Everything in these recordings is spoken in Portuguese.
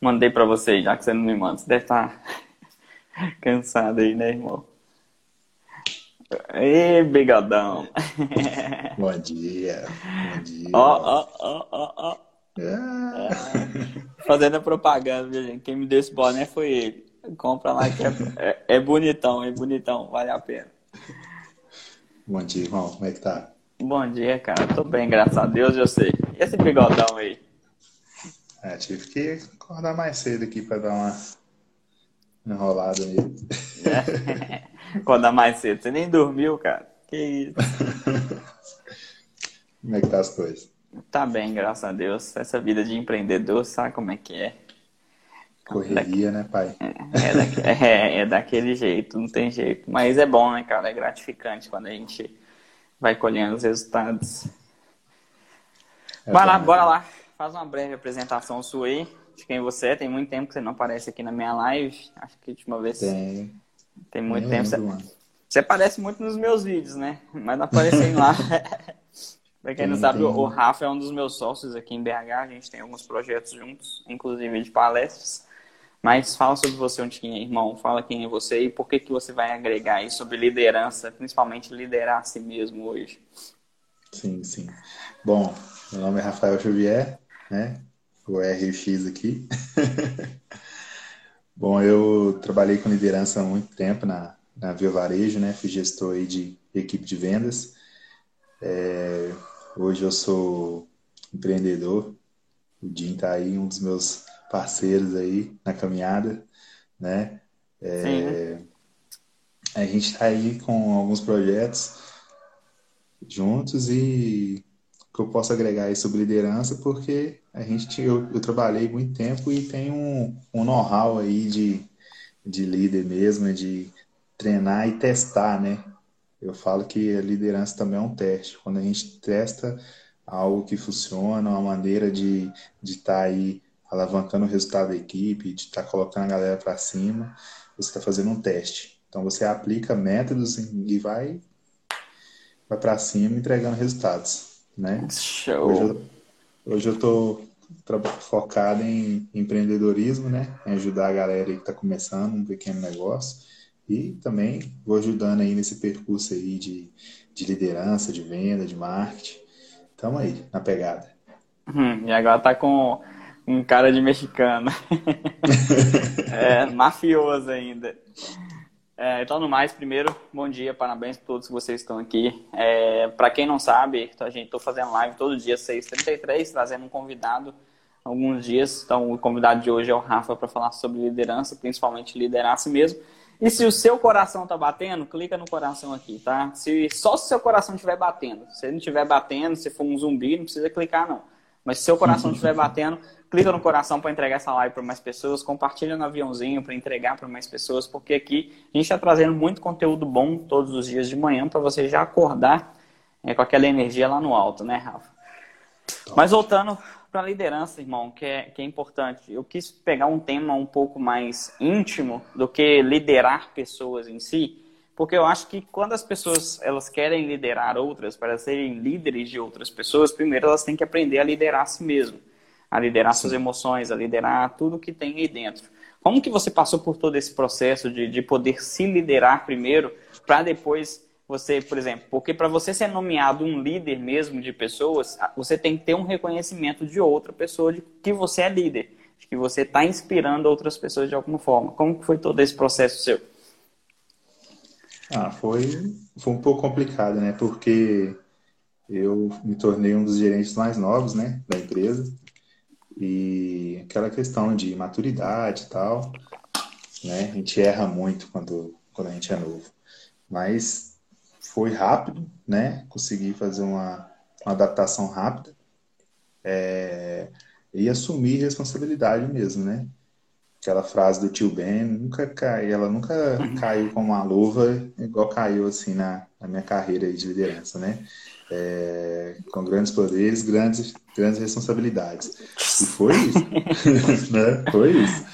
Mandei para você, já que você não me manda. Você deve estar tá cansado aí, né, irmão? Ê, bigodão. Bom dia. Bom dia. Ó, ó, ó, ó, ó. É. Fazendo propaganda, viu, gente? Quem me deu esse boné foi ele. Compra lá que é, é, é bonitão, é bonitão, vale a pena. Bom dia, irmão. Como é que tá? Bom dia, cara. Tô bem, graças a Deus, eu sei. E esse bigodão aí? É, tive que acordar mais cedo aqui para dar uma enrolada nele. É. acordar mais cedo. Você nem dormiu, cara. Que isso. Como é que tá as coisas? Tá bem, graças a Deus. Essa vida de empreendedor, sabe como é que é? Correria, né, pai? É, é, da... é, é, daquele jeito, não tem jeito. Mas é bom, né, cara? É gratificante quando a gente vai colhendo os resultados. É vai lá, bora lá. Faz uma breve apresentação sua aí, de quem você é. Tem muito tempo que você não aparece aqui na minha live. Acho que a última vez. Tem. Tem muito tempo. Lembro, você... você aparece muito nos meus vídeos, né? Mas não aparecem lá. pra quem não sabe, o Rafa é um dos meus sócios aqui em BH. A gente tem alguns projetos juntos, inclusive de palestras. Mas fala sobre você um pouquinho, irmão. Fala quem é você e por que, que você vai agregar aí sobre liderança, principalmente liderar a si mesmo hoje. Sim, sim. Bom, meu nome é Rafael Xavier, né? O RX aqui. Bom, eu trabalhei com liderança há muito tempo na, na Via Varejo, né? Fui gestor aí de equipe de vendas. É, hoje eu sou empreendedor. O Jim tá aí, um dos meus parceiros aí na caminhada, né? É, a gente está aí com alguns projetos juntos e que eu posso agregar aí sobre liderança, porque a gente eu, eu trabalhei muito tempo e tenho um, um know-how aí de, de líder mesmo, de treinar e testar, né? Eu falo que a liderança também é um teste. Quando a gente testa algo que funciona, uma maneira de estar de tá aí alavancando o resultado da equipe, de estar tá colocando a galera para cima, você está fazendo um teste. Então você aplica métodos e vai, vai para cima entregando resultados, né? Show. Hoje eu estou focado em empreendedorismo, né? Em ajudar a galera que está começando um pequeno negócio e também vou ajudando aí nesse percurso aí de, de liderança, de venda, de marketing. Estamos aí na pegada. Hum, e agora tá com um cara de mexicano. é, mafioso ainda. É, então, no mais, primeiro, bom dia, parabéns a todos que vocês estão aqui. É, para quem não sabe, a gente estou fazendo live todo dia, 6h33, trazendo um convidado alguns dias. Então, o convidado de hoje é o Rafa para falar sobre liderança, principalmente liderar a si mesmo. E se o seu coração está batendo, clica no coração aqui, tá? Se, só se o seu coração estiver batendo. Se ele não estiver batendo, se for um zumbi, não precisa clicar, não. Mas se seu coração estiver batendo, clica no coração para entregar essa live para mais pessoas, compartilha no aviãozinho para entregar para mais pessoas, porque aqui a gente está trazendo muito conteúdo bom todos os dias de manhã para você já acordar é, com aquela energia lá no alto, né, Rafa? Mas voltando para a liderança, irmão, que é, que é importante. Eu quis pegar um tema um pouco mais íntimo do que liderar pessoas em si, porque eu acho que quando as pessoas elas querem liderar outras, para serem líderes de outras pessoas, primeiro elas têm que aprender a liderar a si mesmo a liderar Sim. suas emoções, a liderar tudo que tem aí dentro. Como que você passou por todo esse processo de, de poder se liderar primeiro, para depois você, por exemplo, porque para você ser nomeado um líder mesmo de pessoas, você tem que ter um reconhecimento de outra pessoa de que você é líder, de que você está inspirando outras pessoas de alguma forma. Como que foi todo esse processo seu? Ah, foi, foi um pouco complicado, né? Porque eu me tornei um dos gerentes mais novos, né, da empresa. E aquela questão de maturidade e tal, né? A gente erra muito quando, quando a gente é novo. Mas foi rápido, né? Consegui fazer uma, uma adaptação rápida é, e assumir responsabilidade mesmo, né? Aquela frase do tio Ben nunca cai, ela nunca caiu com uma luva igual caiu assim na, na minha carreira de liderança, né? É, com grandes poderes, grandes, grandes responsabilidades. E foi isso. né? Foi isso.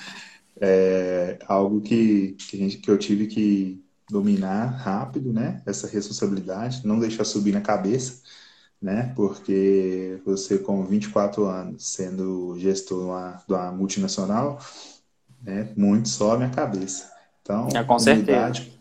É, algo que, que, gente, que eu tive que dominar rápido, né? Essa responsabilidade, não deixar subir na cabeça, né? Porque você com 24 anos, sendo gestor de uma, de uma multinacional, né? Muito sobe a cabeça. Então, é, com humildade, certeza.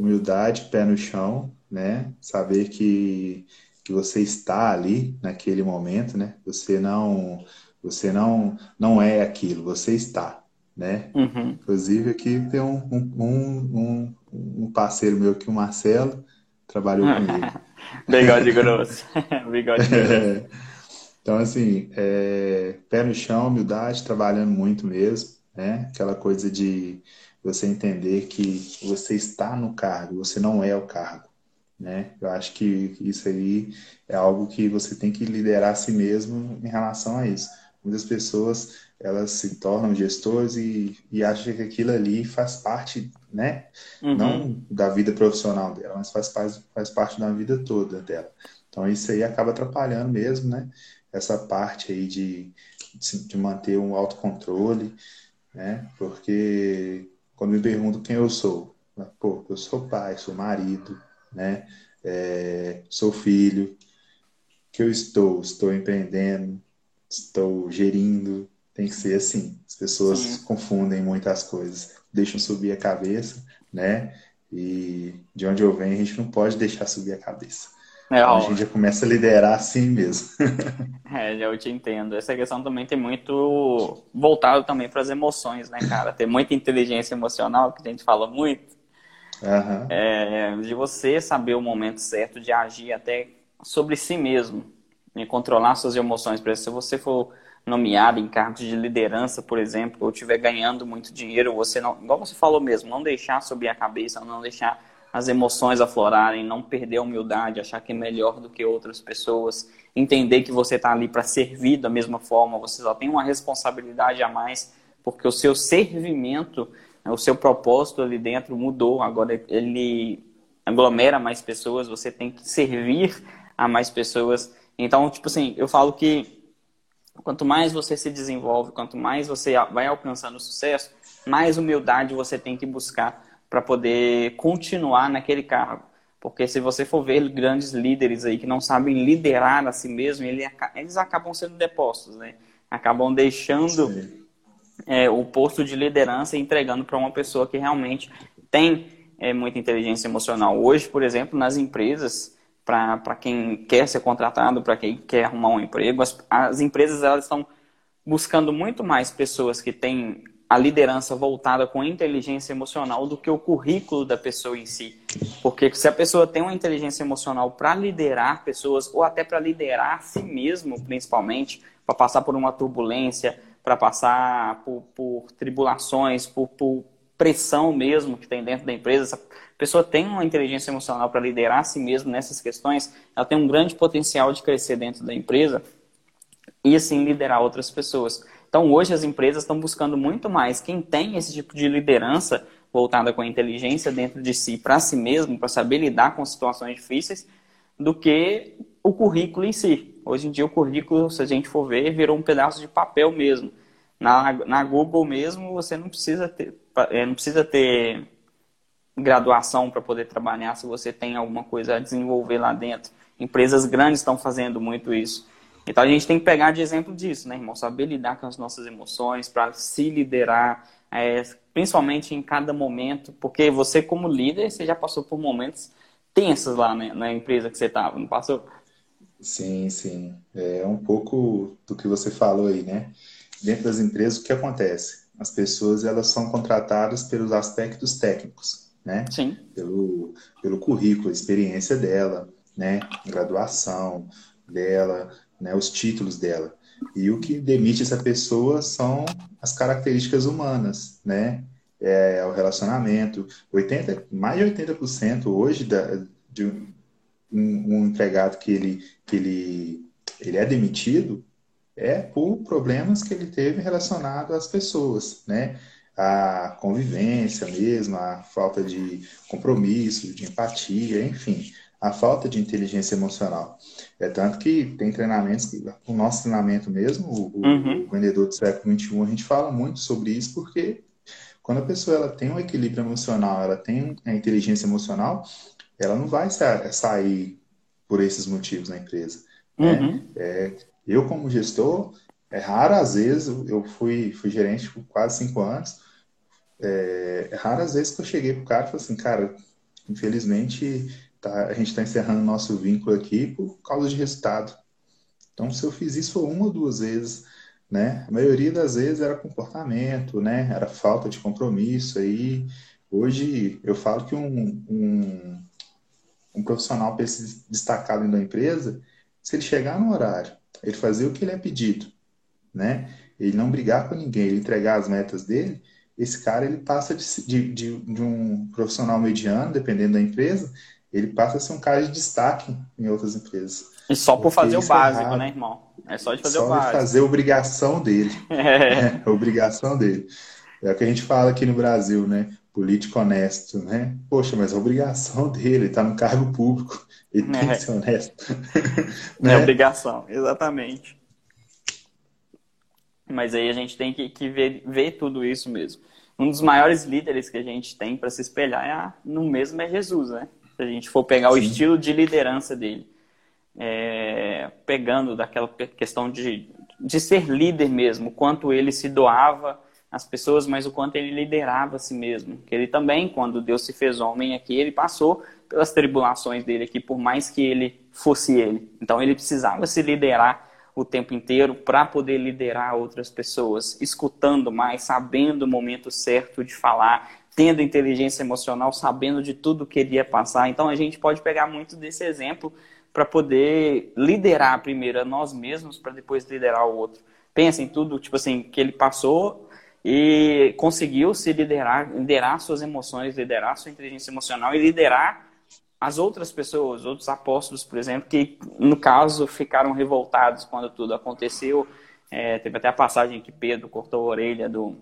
Humildade, pé no chão, né? Saber que, que você está ali naquele momento, né? Você não você não não é aquilo, você está, né? Uhum. Inclusive aqui tem um, um, um, um parceiro meu aqui, o Marcelo, trabalhou comigo. Bigode grosso. Bigode grosso. Então, assim, é, pé no chão, humildade, trabalhando muito mesmo, né? Aquela coisa de você entender que você está no cargo, você não é o cargo, né? Eu acho que isso aí é algo que você tem que liderar a si mesmo em relação a isso. Muitas pessoas, elas se tornam gestores e, e acham que aquilo ali faz parte, né? Uhum. Não da vida profissional dela, mas faz, faz, faz parte da vida toda dela. Então, isso aí acaba atrapalhando mesmo, né? essa parte aí de, de manter um autocontrole, né? Porque quando me perguntam quem eu sou, pô, eu sou pai, sou marido, né? É, sou filho, que eu estou, estou empreendendo, estou gerindo, tem que ser assim. As pessoas Sim. confundem muitas coisas, deixam subir a cabeça, né? E de onde eu venho, a gente não pode deixar subir a cabeça. É, então, a gente já começa a liderar assim mesmo. é, eu te entendo. Essa questão também tem muito voltado também para as emoções, né, cara? Tem muita inteligência emocional, que a gente fala muito. Uhum. É, de você saber o momento certo de agir até sobre si mesmo e controlar suas emoções. Por exemplo, se você for nomeado em cargos de liderança, por exemplo, ou estiver ganhando muito dinheiro, você não, igual você falou mesmo, não deixar subir a cabeça, não deixar as emoções aflorarem, não perder a humildade, achar que é melhor do que outras pessoas, entender que você está ali para servir da mesma forma, você só tem uma responsabilidade a mais, porque o seu servimento, o seu propósito ali dentro mudou, agora ele aglomera mais pessoas, você tem que servir a mais pessoas. Então, tipo assim, eu falo que quanto mais você se desenvolve, quanto mais você vai alcançando sucesso, mais humildade você tem que buscar para poder continuar naquele cargo. Porque se você for ver grandes líderes aí que não sabem liderar a si mesmo, eles acabam sendo depostos, né? Acabam deixando é, o posto de liderança e entregando para uma pessoa que realmente tem é, muita inteligência emocional. Hoje, por exemplo, nas empresas, para quem quer ser contratado, para quem quer arrumar um emprego, as, as empresas elas estão buscando muito mais pessoas que têm a liderança voltada com inteligência emocional do que o currículo da pessoa em si. Porque se a pessoa tem uma inteligência emocional para liderar pessoas, ou até para liderar a si mesmo, principalmente, para passar por uma turbulência, para passar por, por tribulações, por, por, pressão mesmo que tem dentro da empresa, essa pessoa tem uma inteligência emocional para liderar a si mesmo nessas questões, ela tem um grande potencial de crescer dentro da empresa e assim liderar outras pessoas. Então, hoje as empresas estão buscando muito mais quem tem esse tipo de liderança voltada com a inteligência dentro de si, para si mesmo, para saber lidar com situações difíceis, do que o currículo em si. Hoje em dia, o currículo, se a gente for ver, virou um pedaço de papel mesmo. Na, na Google mesmo, você não precisa ter, é, não precisa ter graduação para poder trabalhar se você tem alguma coisa a desenvolver lá dentro. Empresas grandes estão fazendo muito isso. Então a gente tem que pegar de exemplo disso, né, irmão? Saber lidar com as nossas emoções, para se liderar, é, principalmente em cada momento, porque você, como líder, você já passou por momentos tensos lá né, na empresa que você estava, não passou? Sim, sim. É um pouco do que você falou aí, né? Dentro das empresas, o que acontece? As pessoas elas são contratadas pelos aspectos técnicos, né? Sim. Pelo, pelo currículo, experiência dela, né? Graduação dela, né, os títulos dela. E o que demite essa pessoa são as características humanas, né? É, o relacionamento. 80, mais de 80% hoje da, de um, um, empregado que ele, que ele, ele é demitido é por problemas que ele teve relacionado às pessoas, né? A convivência mesmo, a falta de compromisso, de empatia, enfim a falta de inteligência emocional. É tanto que tem treinamentos, que, o nosso treinamento mesmo, o, uhum. o vendedor do século XXI, a gente fala muito sobre isso, porque quando a pessoa ela tem um equilíbrio emocional, ela tem a inteligência emocional, ela não vai sa sair por esses motivos na empresa. Né? Uhum. É, eu, como gestor, é raro às vezes, eu fui, fui gerente por quase cinco anos, é, é raro às vezes que eu cheguei pro cara e falei assim, cara, infelizmente tá, a gente está encerrando nosso vínculo aqui por causa de resultado. Então, se eu fiz isso uma ou duas vezes, né? A maioria das vezes era comportamento, né? Era falta de compromisso. Aí, hoje, eu falo que um, um, um profissional se destacar dentro da empresa, se ele chegar no horário, ele fazer o que ele é pedido, né? Ele não brigar com ninguém, ele entregar as metas dele, esse cara ele passa de, de, de um profissional mediano, dependendo da empresa, ele passa a ser um cara de destaque em outras empresas. E só por fazer o é básico, é né, irmão? É só de fazer só o básico. Só de fazer a obrigação dele. É. é. A obrigação dele. É o que a gente fala aqui no Brasil, né? Político honesto, né? Poxa, mas a obrigação dele, ele tá no cargo público, ele é. tem que ser honesto. né? É obrigação, exatamente. Mas aí a gente tem que, que ver, ver tudo isso mesmo. Um dos maiores líderes que a gente tem para se espelhar é a, no mesmo é Jesus, né? Se a gente for pegar Sim. o estilo de liderança dele é, pegando daquela questão de, de ser líder mesmo, o quanto ele se doava às pessoas, mas o quanto ele liderava a si mesmo. Que ele também, quando Deus se fez homem aqui, ele passou pelas tribulações dele aqui, por mais que ele fosse ele. Então ele precisava se liderar o tempo inteiro para poder liderar outras pessoas, escutando mais, sabendo o momento certo de falar, tendo inteligência emocional, sabendo de tudo que ele ia passar. Então a gente pode pegar muito desse exemplo para poder liderar primeiro a nós mesmos para depois liderar o outro. Pensa em tudo, tipo assim, que ele passou e conseguiu se liderar, liderar suas emoções, liderar sua inteligência emocional e liderar as outras pessoas, outros apóstolos, por exemplo, que no caso ficaram revoltados quando tudo aconteceu. É, teve até a passagem que Pedro cortou a orelha do,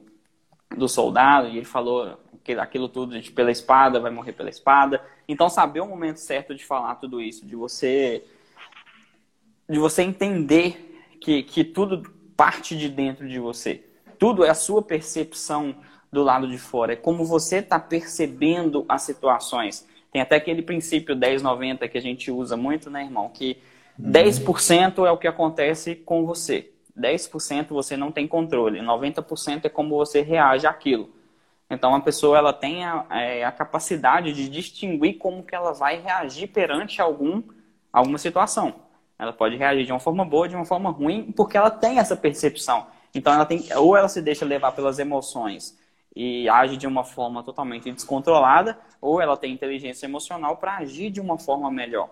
do soldado e ele falou que aquilo tudo, gente, pela espada, vai morrer pela espada. Então, saber o momento certo de falar tudo isso, de você de você entender que, que tudo parte de dentro de você. Tudo é a sua percepção do lado de fora. É como você está percebendo as situações. Tem até aquele princípio 10-90 que a gente usa muito, né, irmão? Que 10% é o que acontece com você. 10% você não tem controle. 90% é como você reage àquilo. Então a pessoa ela tem a, é, a, capacidade de distinguir como que ela vai reagir perante algum, alguma situação. Ela pode reagir de uma forma boa, de uma forma ruim, porque ela tem essa percepção. Então ela tem, ou ela se deixa levar pelas emoções e age de uma forma totalmente descontrolada, ou ela tem inteligência emocional para agir de uma forma melhor.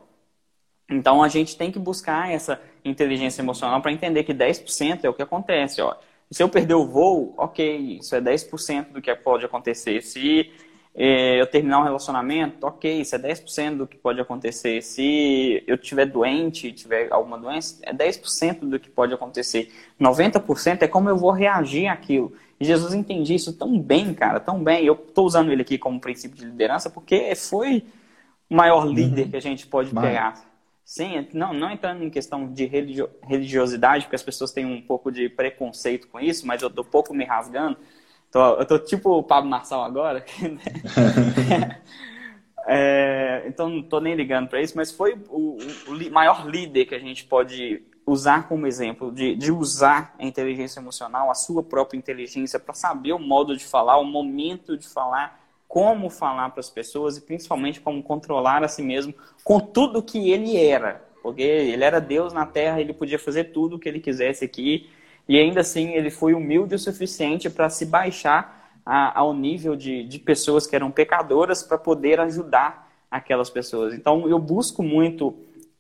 Então a gente tem que buscar essa inteligência emocional para entender que 10% é o que acontece. Ó. Se eu perder o voo, ok, isso é 10% do que pode acontecer. Se é, eu terminar um relacionamento, ok, isso é 10% do que pode acontecer. Se eu estiver doente, tiver alguma doença, é 10% do que pode acontecer. 90% é como eu vou reagir àquilo. E Jesus entendia isso tão bem, cara, tão bem. Eu estou usando ele aqui como princípio de liderança porque foi o maior líder uhum. que a gente pode Mas... pegar. Sim, não, não entrando em questão de religio, religiosidade, porque as pessoas têm um pouco de preconceito com isso, mas eu tô pouco me rasgando. Tô, eu tô tipo o Pablo Marçal agora. Né? é, então não tô nem ligando para isso, mas foi o, o, maior líder que a gente pode usar como exemplo, de, de usar a inteligência emocional, a sua própria inteligência, para saber o modo de falar, o momento de falar como falar para as pessoas e principalmente como controlar a si mesmo com tudo que ele era. Porque ele era Deus na terra, ele podia fazer tudo o que ele quisesse aqui, e ainda assim ele foi humilde o suficiente para se baixar a, ao nível de, de pessoas que eram pecadoras para poder ajudar aquelas pessoas. Então eu busco muito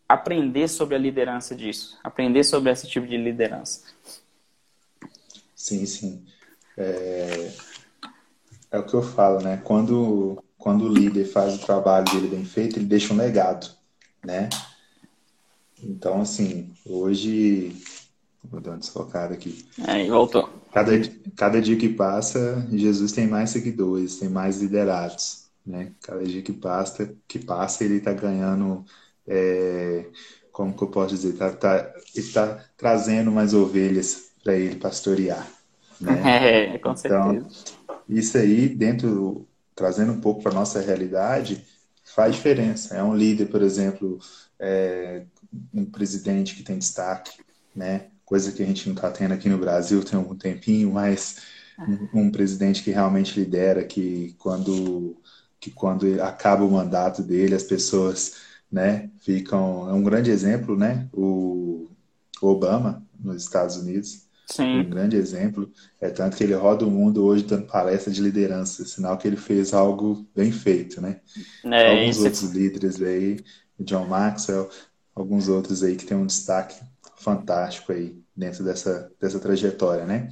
aprender sobre a liderança disso, aprender sobre esse tipo de liderança. Sim, sim. É, é o que eu falo, né? Quando, quando o líder faz o trabalho dele bem feito, ele deixa um legado, né? Então, assim, hoje. Vou dar uma desfocada aqui. Aí, voltou. Cada, cada dia que passa, Jesus tem mais seguidores, tem mais liderados, né? Cada dia que passa, que passa ele está ganhando. É, como que eu posso dizer? Tá, tá, ele está trazendo mais ovelhas para ele pastorear. Né? É, com certeza. Então, isso aí, dentro, trazendo um pouco para nossa realidade, faz diferença. É um líder, por exemplo, é, um presidente que tem destaque, né? Coisa que a gente não está tendo aqui no Brasil tem algum tempinho, mas um, um presidente que realmente lidera, que quando que quando acaba o mandato dele, as pessoas, né, ficam. É um grande exemplo, né? O Obama nos Estados Unidos Sim. Um grande exemplo. É tanto que ele roda o mundo hoje dando palestra de liderança, sinal que ele fez algo bem feito, né? É, alguns isso... outros líderes aí, John Maxwell, alguns outros aí que tem um destaque fantástico aí dentro dessa, dessa trajetória, né?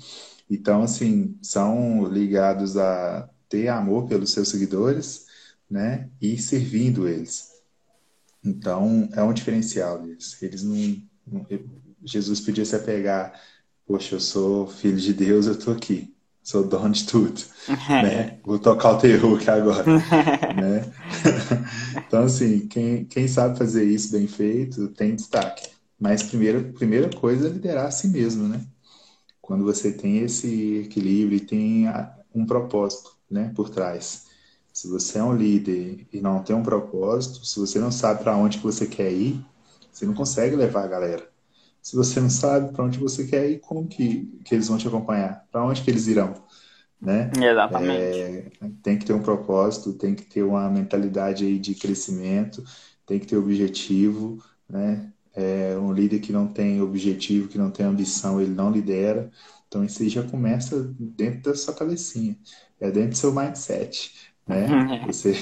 Então, assim, são ligados a ter amor pelos seus seguidores, né? E servindo eles. Então, é um diferencial deles. Eles não, não Jesus podia se apegar poxa, eu sou filho de Deus, eu tô aqui, sou dono de tudo, né? Vou tocar o terror aqui agora, né? então, assim, quem, quem sabe fazer isso bem feito tem destaque. Mas primeira, primeira coisa é liderar a si mesmo, né? Quando você tem esse equilíbrio e tem um propósito, né, por trás. Se você é um líder e não tem um propósito, se você não sabe para onde que você quer ir, você não consegue levar a galera se você não sabe para onde você quer ir, como que, que eles vão te acompanhar? Para onde que eles irão? Né? Exatamente. É, tem que ter um propósito, tem que ter uma mentalidade aí de crescimento, tem que ter objetivo, né? É, um líder que não tem objetivo, que não tem ambição, ele não lidera. Então isso aí já começa dentro da sua cabecinha, é dentro do seu mindset, né? Você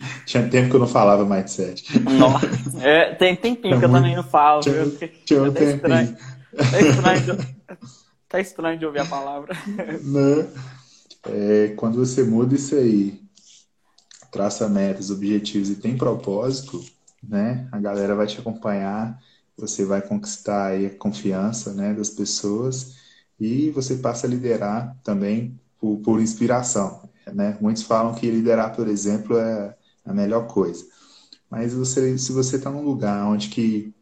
tinha tempo que eu não falava mindset. Nossa, é, tem tempinho que eu também não falo. Tinha, tinha um tá estranho, tá, estranho de, tá estranho de ouvir a palavra. Né? É, quando você muda isso aí, traça metas, objetivos e tem propósito, né? A galera vai te acompanhar, você vai conquistar aí a confiança, né, das pessoas e você passa a liderar também por, por inspiração, né? Muitos falam que liderar, por exemplo, é a melhor coisa. Mas você, se você está num lugar onde que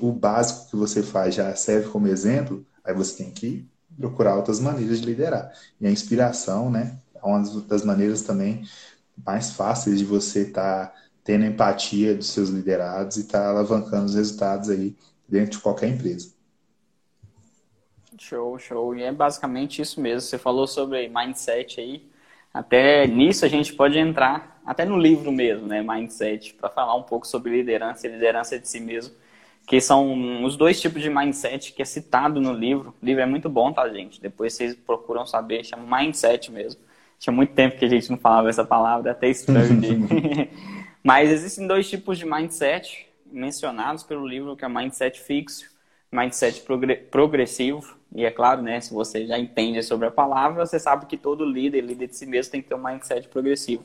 o, o, básico que você faz já serve como exemplo, aí você tem que procurar outras maneiras de liderar. E a inspiração, né, é uma das maneiras também mais fáceis de você estar tá tendo empatia dos seus liderados e estar tá alavancando os resultados aí dentro de qualquer empresa. Show, show. E é basicamente isso mesmo. Você falou sobre mindset aí. Até nisso a gente pode entrar, até no livro mesmo, né, Mindset, para falar um pouco sobre liderança e liderança de si mesmo, que são os dois tipos de mindset que é citado no livro. O livro é muito bom, tá, gente? Depois vocês procuram saber, chama Mindset mesmo. Tinha muito tempo que a gente não falava essa palavra, é até estranho. Mas existem dois tipos de mindset mencionados pelo livro, que é mindset fixo, mindset progressivo e é claro, né, se você já entende sobre a palavra, você sabe que todo líder, líder de si mesmo, tem que ter um mindset progressivo.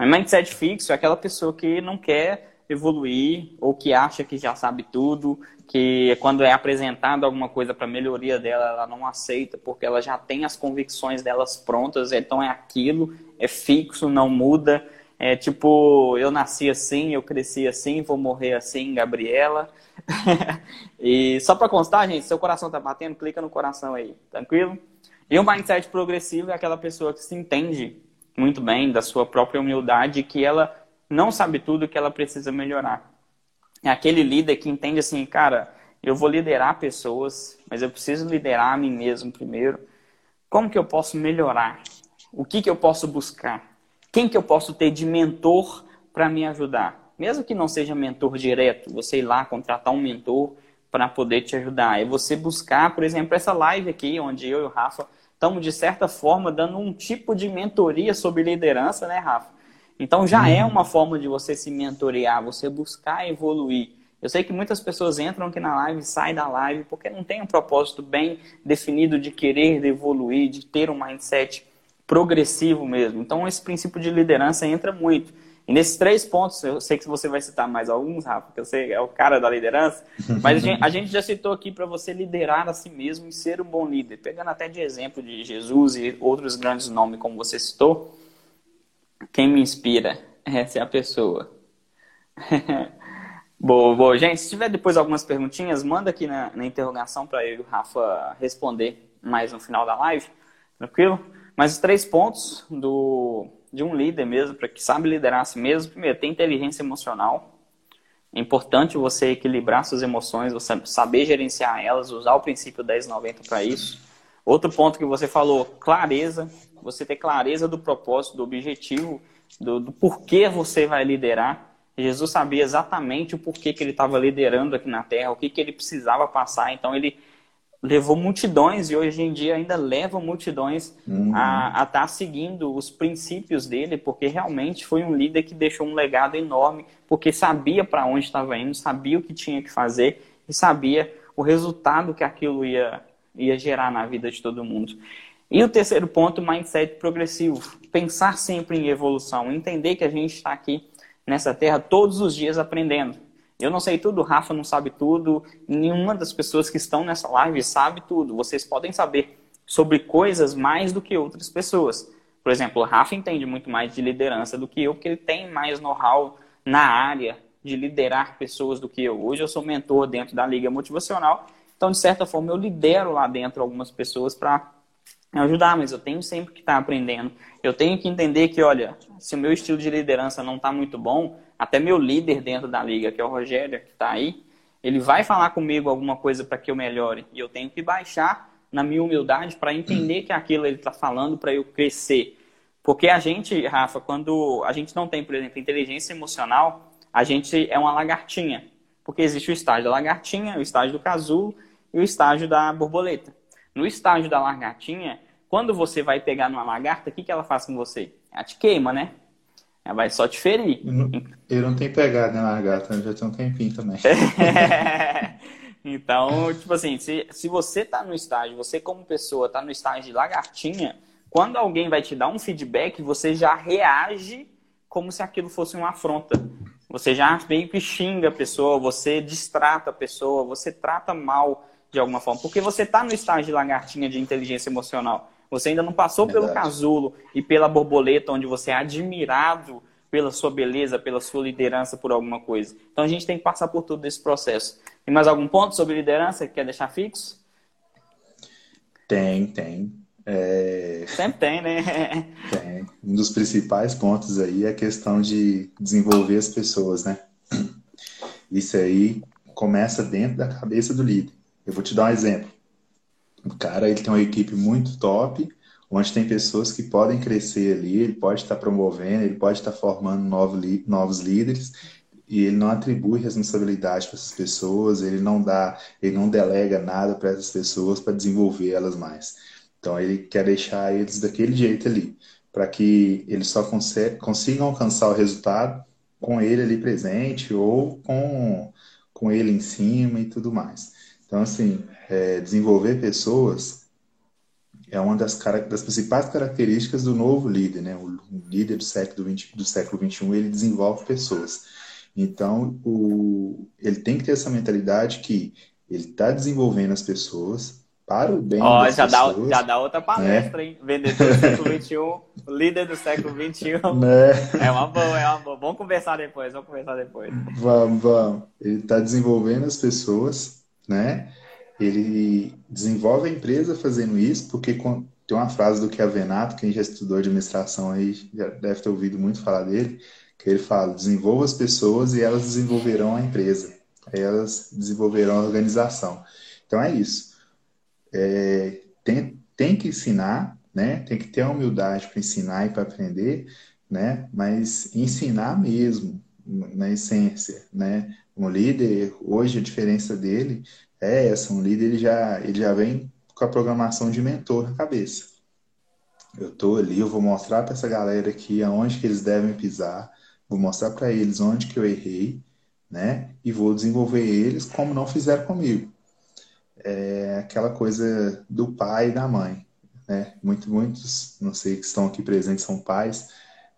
Mas mindset fixo é aquela pessoa que não quer evoluir ou que acha que já sabe tudo, que quando é apresentado alguma coisa para melhoria dela, ela não aceita porque ela já tem as convicções delas prontas, então é aquilo, é fixo, não muda. É tipo, eu nasci assim, eu cresci assim, vou morrer assim, Gabriela. e só para constar, gente, seu coração tá batendo, clica no coração aí, tranquilo? E o mindset progressivo é aquela pessoa que se entende muito bem da sua própria humildade, que ela não sabe tudo que ela precisa melhorar. É aquele líder que entende assim, cara, eu vou liderar pessoas, mas eu preciso liderar a mim mesmo primeiro. Como que eu posso melhorar? O que que eu posso buscar? Quem que eu posso ter de mentor para me ajudar? Mesmo que não seja mentor direto, você ir lá contratar um mentor para poder te ajudar. É você buscar, por exemplo, essa live aqui, onde eu e o Rafa estamos, de certa forma, dando um tipo de mentoria sobre liderança, né, Rafa? Então já é uhum. uma forma de você se mentorear, você buscar evoluir. Eu sei que muitas pessoas entram aqui na live e saem da live porque não tem um propósito bem definido de querer evoluir, de ter um mindset progressivo mesmo. Então, esse princípio de liderança entra muito. E nesses três pontos, eu sei que você vai citar mais alguns, Rafa, porque você é o cara da liderança, mas a gente, a gente já citou aqui para você liderar a si mesmo e ser um bom líder. Pegando até de exemplo de Jesus e outros grandes nomes, como você citou, quem me inspira? Essa é a pessoa. boa, boa. Gente, se tiver depois algumas perguntinhas, manda aqui na, na interrogação para eu e o Rafa responder mais no final da live. Tranquilo? Mas os três pontos do, de um líder mesmo, para que sabe liderar a si mesmo, primeiro, tem inteligência emocional. É importante você equilibrar suas emoções, você saber gerenciar elas, usar o princípio 1090 para isso. Outro ponto que você falou, clareza. Você ter clareza do propósito, do objetivo, do, do porquê você vai liderar. Jesus sabia exatamente o porquê que ele estava liderando aqui na Terra, o que, que ele precisava passar. Então ele levou multidões e hoje em dia ainda leva multidões uhum. a estar tá seguindo os princípios dele, porque realmente foi um líder que deixou um legado enorme, porque sabia para onde estava indo, sabia o que tinha que fazer e sabia o resultado que aquilo ia, ia gerar na vida de todo mundo. E o terceiro ponto, mindset progressivo. Pensar sempre em evolução, entender que a gente está aqui nessa terra todos os dias aprendendo. Eu não sei tudo, o Rafa não sabe tudo, nenhuma das pessoas que estão nessa live sabe tudo. Vocês podem saber sobre coisas mais do que outras pessoas. Por exemplo, o Rafa entende muito mais de liderança do que eu, porque ele tem mais know-how na área de liderar pessoas do que eu. Hoje eu sou mentor dentro da Liga Motivacional, então, de certa forma, eu lidero lá dentro algumas pessoas para ajudar, mas eu tenho sempre que estar tá aprendendo. Eu tenho que entender que, olha, se o meu estilo de liderança não está muito bom, até meu líder dentro da liga, que é o Rogério, que está aí, ele vai falar comigo alguma coisa para que eu melhore. E eu tenho que baixar na minha humildade para entender que aquilo ele está falando para eu crescer. Porque a gente, Rafa, quando a gente não tem, por exemplo, inteligência emocional, a gente é uma lagartinha. Porque existe o estágio da lagartinha, o estágio do casulo e o estágio da borboleta. No estágio da lagartinha, quando você vai pegar numa lagarta, o que, que ela faz com você? Ela te queima, né? Ela vai só te ferir. Eu não, eu não tenho pegado na lagarta, já tem um tempinho também. então, tipo assim, se, se você tá no estágio, você como pessoa tá no estágio de lagartinha, quando alguém vai te dar um feedback, você já reage como se aquilo fosse uma afronta. Você já meio que xinga a pessoa, você distrata a pessoa, você trata mal de alguma forma. Porque você está no estágio de lagartinha de inteligência emocional. Você ainda não passou Verdade. pelo casulo e pela borboleta, onde você é admirado pela sua beleza, pela sua liderança por alguma coisa. Então a gente tem que passar por todo esse processo. Tem mais algum ponto sobre liderança que quer deixar fixo? Tem, tem. É... Sempre tem, né? Tem. Um dos principais pontos aí é a questão de desenvolver as pessoas, né? Isso aí começa dentro da cabeça do líder. Eu vou te dar um exemplo. O cara ele tem uma equipe muito top, onde tem pessoas que podem crescer ali, ele pode estar promovendo, ele pode estar formando novos líderes, e ele não atribui responsabilidade para essas pessoas, ele não dá, ele não delega nada para essas pessoas para desenvolver elas mais. Então ele quer deixar eles daquele jeito ali, para que eles só consigam alcançar o resultado com ele ali presente ou com, com ele em cima e tudo mais. Então, assim, é, desenvolver pessoas é uma das, das, principais características do novo líder, né? O, líder do século, 20, do século XXI, ele desenvolve pessoas. Então, o, ele tem que ter essa mentalidade que ele está desenvolvendo as pessoas para o bem oh, das já pessoas. Dá, já dá outra palestra, né? hein? Vendedor do século XXI, líder do século XXI. Né? É uma boa, é uma boa. Vamos conversar depois, vamos conversar depois. Vamos, vamos. Ele está desenvolvendo as pessoas, né? Ele desenvolve a empresa fazendo isso, porque tem uma frase do Kevenato, quem já estudou administração aí já deve ter ouvido muito falar dele, que ele fala, desenvolva as pessoas e elas desenvolverão a empresa, elas desenvolverão a organização. Então é isso. É, tem, tem que ensinar, né? Tem que ter a humildade para ensinar e para aprender, né? Mas ensinar mesmo, na essência, né? Um líder, hoje a diferença dele é essa, um líder ele já, ele já vem com a programação de mentor na cabeça. Eu tô ali, eu vou mostrar para essa galera aqui aonde que eles devem pisar, vou mostrar para eles onde que eu errei, né? E vou desenvolver eles como não fizeram comigo. É aquela coisa do pai e da mãe, né? Muito, muitos, não sei que estão aqui presentes são pais,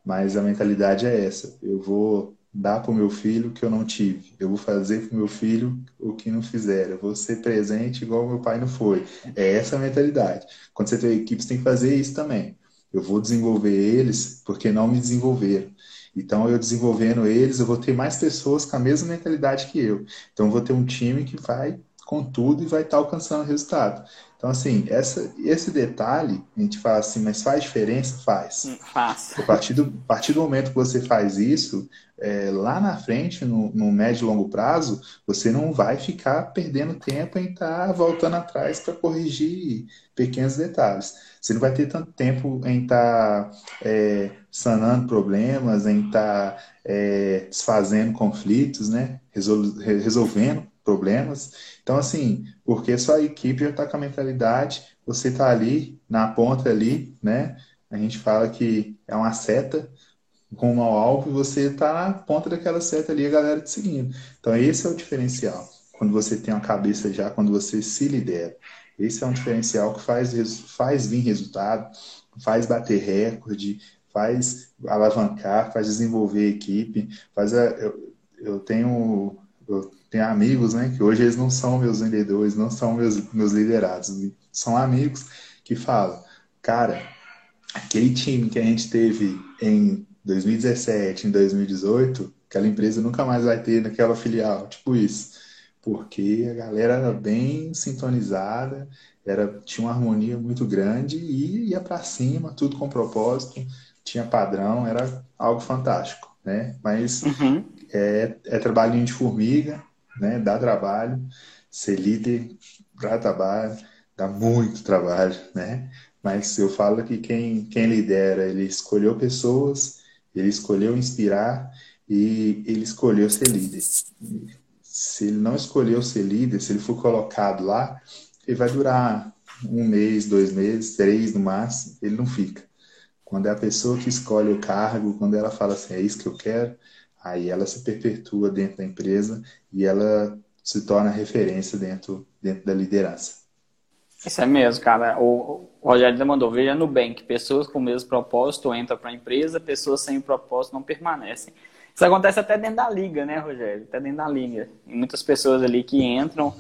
mas a mentalidade é essa. Eu vou dar para o meu filho o que eu não tive. Eu vou fazer para o meu filho o que não fizeram. Eu vou ser presente igual meu pai não foi. É essa a mentalidade. Quando você tem equipe, você tem que fazer isso também. Eu vou desenvolver eles porque não me desenvolveram. Então, eu desenvolvendo eles, eu vou ter mais pessoas com a mesma mentalidade que eu. Então, eu vou ter um time que vai com tudo e vai estar tá alcançando o resultado. Então, assim, essa, esse detalhe, a gente fala assim, mas faz diferença? Faz. Hum, faz. A partir do, a partir do momento que você faz isso, é, lá na frente, no, no, médio e longo prazo, você não vai ficar perdendo tempo em estar tá voltando atrás para corrigir pequenos detalhes. Você não vai ter tanto tempo em estar tá, é, sanando problemas, em estar tá, é, desfazendo conflitos, né? Resol, resolvendo problemas. Então, assim, porque sua equipe já está com a mentalidade, você está ali, na ponta ali, né? A gente fala que é uma seta rumo ao alvo e você está na ponta daquela seta ali, a galera te seguindo. Então, esse é o diferencial. Quando você tem uma cabeça já, quando você se lidera. Esse é um diferencial que faz, faz vir resultado, faz bater recorde, faz alavancar, faz desenvolver equipe, faz a, eu, eu tenho eu tenho amigos, né, que hoje eles não são meus vendedores, não são meus, meus liderados, são amigos que falam, cara, aquele time que a gente teve em 2017, em 2018, aquela empresa nunca mais vai ter naquela filial, tipo isso, porque a galera era bem sintonizada, era tinha uma harmonia muito grande e ia para cima, tudo com propósito, tinha padrão, era algo fantástico, né? Mas uhum. é, é trabalhinho de formiga, né? Dá trabalho, ser líder dá trabalho, dá muito trabalho, né? Mas eu falo que quem, quem lidera, ele escolheu pessoas, ele escolheu inspirar e ele escolheu ser líder. Se ele não escolheu ser líder, se ele for colocado lá, ele vai durar um mês, dois meses, três no máximo, ele não fica. Quando é a pessoa que escolhe o cargo, quando ela fala assim, é isso que eu quero, aí ela se perpetua dentro da empresa e ela se torna referência dentro, dentro da liderança. Isso é mesmo, cara. O, Rogério já mandou, veja no Bank, pessoas com o mesmo propósito entram para a empresa, pessoas sem propósito não permanecem. Isso acontece até dentro da liga, né, Rogério? Até dentro da liga. Tem muitas pessoas ali que entram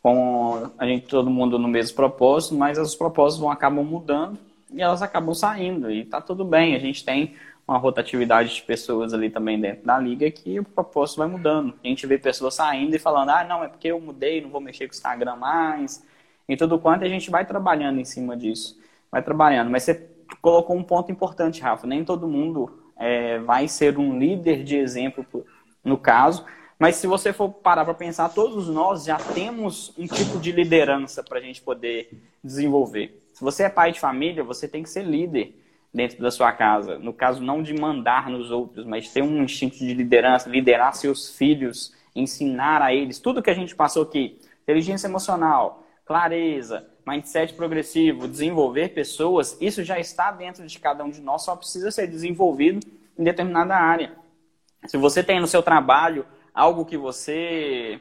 com a gente, todo mundo no mesmo propósito, mas os propósitos vão acabam mudando e elas acabam saindo. E tá tudo bem, a gente tem uma rotatividade de pessoas ali também dentro da liga que o propósito vai mudando. A gente vê pessoas saindo e falando, ah, não, é porque eu mudei, não vou mexer com o Instagram mais, e tudo quanto, a gente vai trabalhando em cima disso. Vai trabalhando. Mas você colocou um ponto importante, Rafa, nem todo mundo é, vai ser um líder de exemplo no caso, mas se você for parar para pensar, todos nós já temos um tipo de liderança para a gente poder desenvolver. Se você é pai de família, você tem que ser líder dentro da sua casa. No caso, não de mandar nos outros, mas ter um instinto de liderança, liderar seus filhos, ensinar a eles tudo que a gente passou aqui: inteligência emocional, clareza, mindset progressivo, desenvolver pessoas. Isso já está dentro de cada um de nós, só precisa ser desenvolvido em determinada área. Se você tem no seu trabalho algo que você,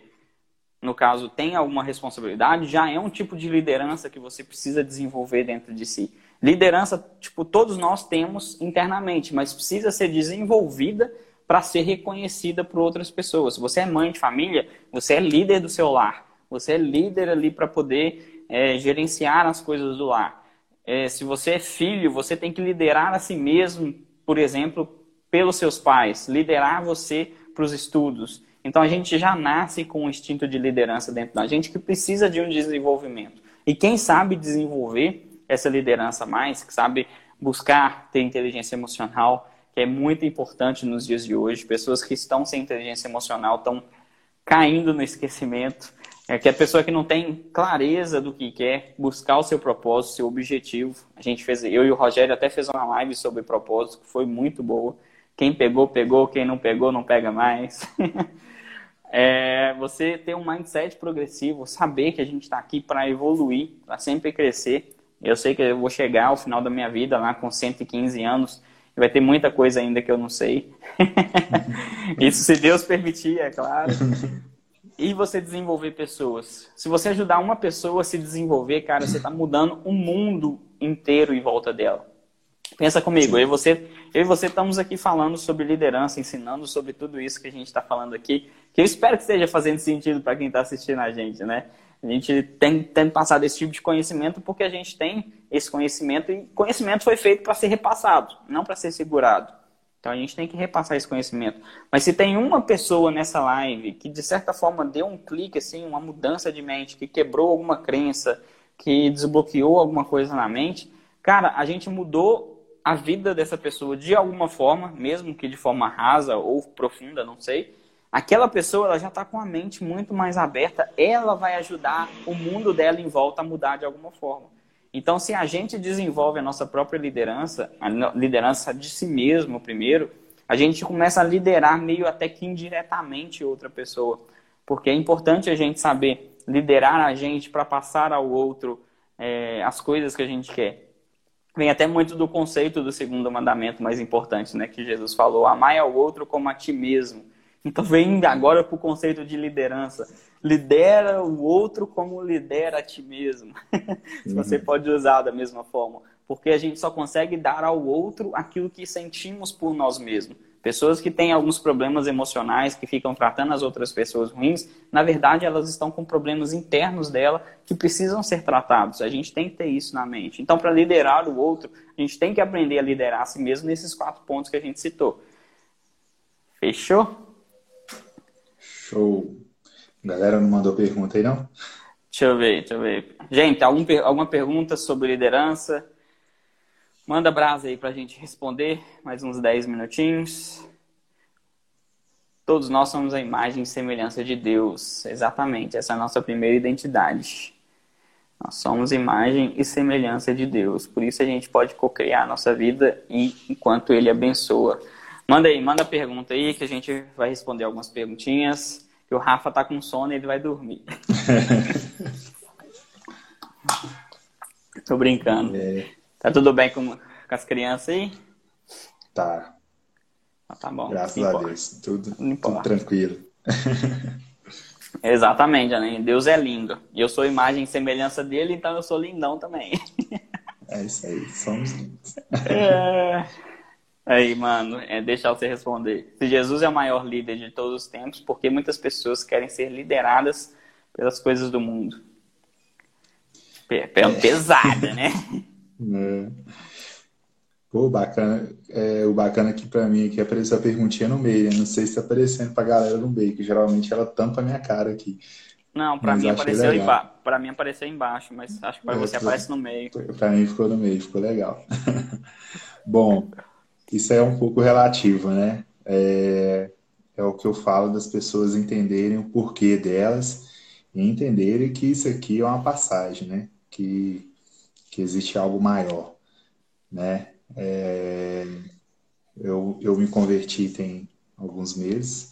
no caso, tem alguma responsabilidade, já é um tipo de liderança que você precisa desenvolver dentro de si. Liderança, tipo, todos nós temos internamente, mas precisa ser desenvolvida para ser reconhecida por outras pessoas. Se você é mãe de família, você é líder do seu lar. Você é líder ali para poder é, gerenciar as coisas do lar. É, se você é filho, você tem que liderar a si mesmo, por exemplo, pelos seus pais, liderar você para os estudos. Então a gente já nasce com um instinto de liderança dentro da gente que precisa de um desenvolvimento. E quem sabe desenvolver essa liderança mais, que sabe buscar ter inteligência emocional, que é muito importante nos dias de hoje. Pessoas que estão sem inteligência emocional estão caindo no esquecimento. É que a pessoa que não tem clareza do que quer, buscar o seu propósito, seu objetivo. A gente fez, eu e o Rogério até fez uma live sobre propósito, que foi muito boa. Quem pegou, pegou. Quem não pegou, não pega mais. é, você ter um mindset progressivo, saber que a gente está aqui para evoluir, para sempre crescer. Eu sei que eu vou chegar ao final da minha vida lá com 115 anos e vai ter muita coisa ainda que eu não sei. Isso se Deus permitir, é claro. E você desenvolver pessoas. Se você ajudar uma pessoa a se desenvolver, cara, você está mudando o mundo inteiro em volta dela. Pensa comigo, eu e, você, eu e você estamos aqui falando sobre liderança, ensinando sobre tudo isso que a gente está falando aqui, que eu espero que esteja fazendo sentido para quem está assistindo a gente, né? A gente tem, tem passado esse tipo de conhecimento porque a gente tem esse conhecimento e conhecimento foi feito para ser repassado, não para ser segurado. Então a gente tem que repassar esse conhecimento. Mas se tem uma pessoa nessa live que de certa forma deu um clique, assim, uma mudança de mente, que quebrou alguma crença, que desbloqueou alguma coisa na mente, cara, a gente mudou a vida dessa pessoa de alguma forma, mesmo que de forma rasa ou profunda, não sei. Aquela pessoa ela já está com a mente muito mais aberta, ela vai ajudar o mundo dela em volta a mudar de alguma forma. Então, se a gente desenvolve a nossa própria liderança, a liderança de si mesmo primeiro, a gente começa a liderar meio até que indiretamente outra pessoa. Porque é importante a gente saber liderar a gente para passar ao outro é, as coisas que a gente quer. Vem até muito do conceito do segundo mandamento mais importante, né? Que Jesus falou: amai ao outro como a ti mesmo. Então vem agora para o conceito de liderança. Lidera o outro como lidera a ti mesmo. Se você uhum. pode usar da mesma forma. Porque a gente só consegue dar ao outro aquilo que sentimos por nós mesmos. Pessoas que têm alguns problemas emocionais, que ficam tratando as outras pessoas ruins, na verdade elas estão com problemas internos dela que precisam ser tratados. A gente tem que ter isso na mente. Então, para liderar o outro, a gente tem que aprender a liderar a si mesmo nesses quatro pontos que a gente citou. Fechou? Show. Galera não mandou pergunta aí, não? Deixa eu ver, deixa eu ver. Gente, algum, alguma pergunta sobre liderança? Manda brasa aí pra gente responder, mais uns 10 minutinhos. Todos nós somos a imagem e semelhança de Deus. Exatamente, essa é a nossa primeira identidade. Nós somos imagem e semelhança de Deus. Por isso a gente pode cocriar a nossa vida enquanto Ele abençoa. Manda aí, manda pergunta aí que a gente vai responder algumas perguntinhas. Que o Rafa tá com sono e ele vai dormir. Tô brincando. É. Tá tudo bem com, com as crianças aí? Tá. Ah, tá bom. Graças a Deus. Tudo, tudo tranquilo. Exatamente, né? Deus é lindo. E eu sou imagem e semelhança dele, então eu sou lindão também. É isso aí, somos lindos. É... Aí, mano, é deixar você responder. Se Jesus é o maior líder de todos os tempos, por que muitas pessoas querem ser lideradas pelas coisas do mundo? É. Pesada, né? É. Pô, bacana. É, o bacana aqui pra mim é que apareceu a perguntinha no meio. Né? Não sei se tá aparecendo pra galera no meio, que geralmente ela tampa a minha cara aqui. Não, pra mim apareceu embaixo. Pra mim apareceu embaixo, mas acho que pra é, você aparece no meio. Pra mim ficou no meio, ficou legal. Bom, isso é um pouco relativo, né? É, é o que eu falo das pessoas entenderem o porquê delas e entenderem que isso aqui é uma passagem, né? Que, que existe algo maior, né? É, eu, eu me converti tem alguns meses,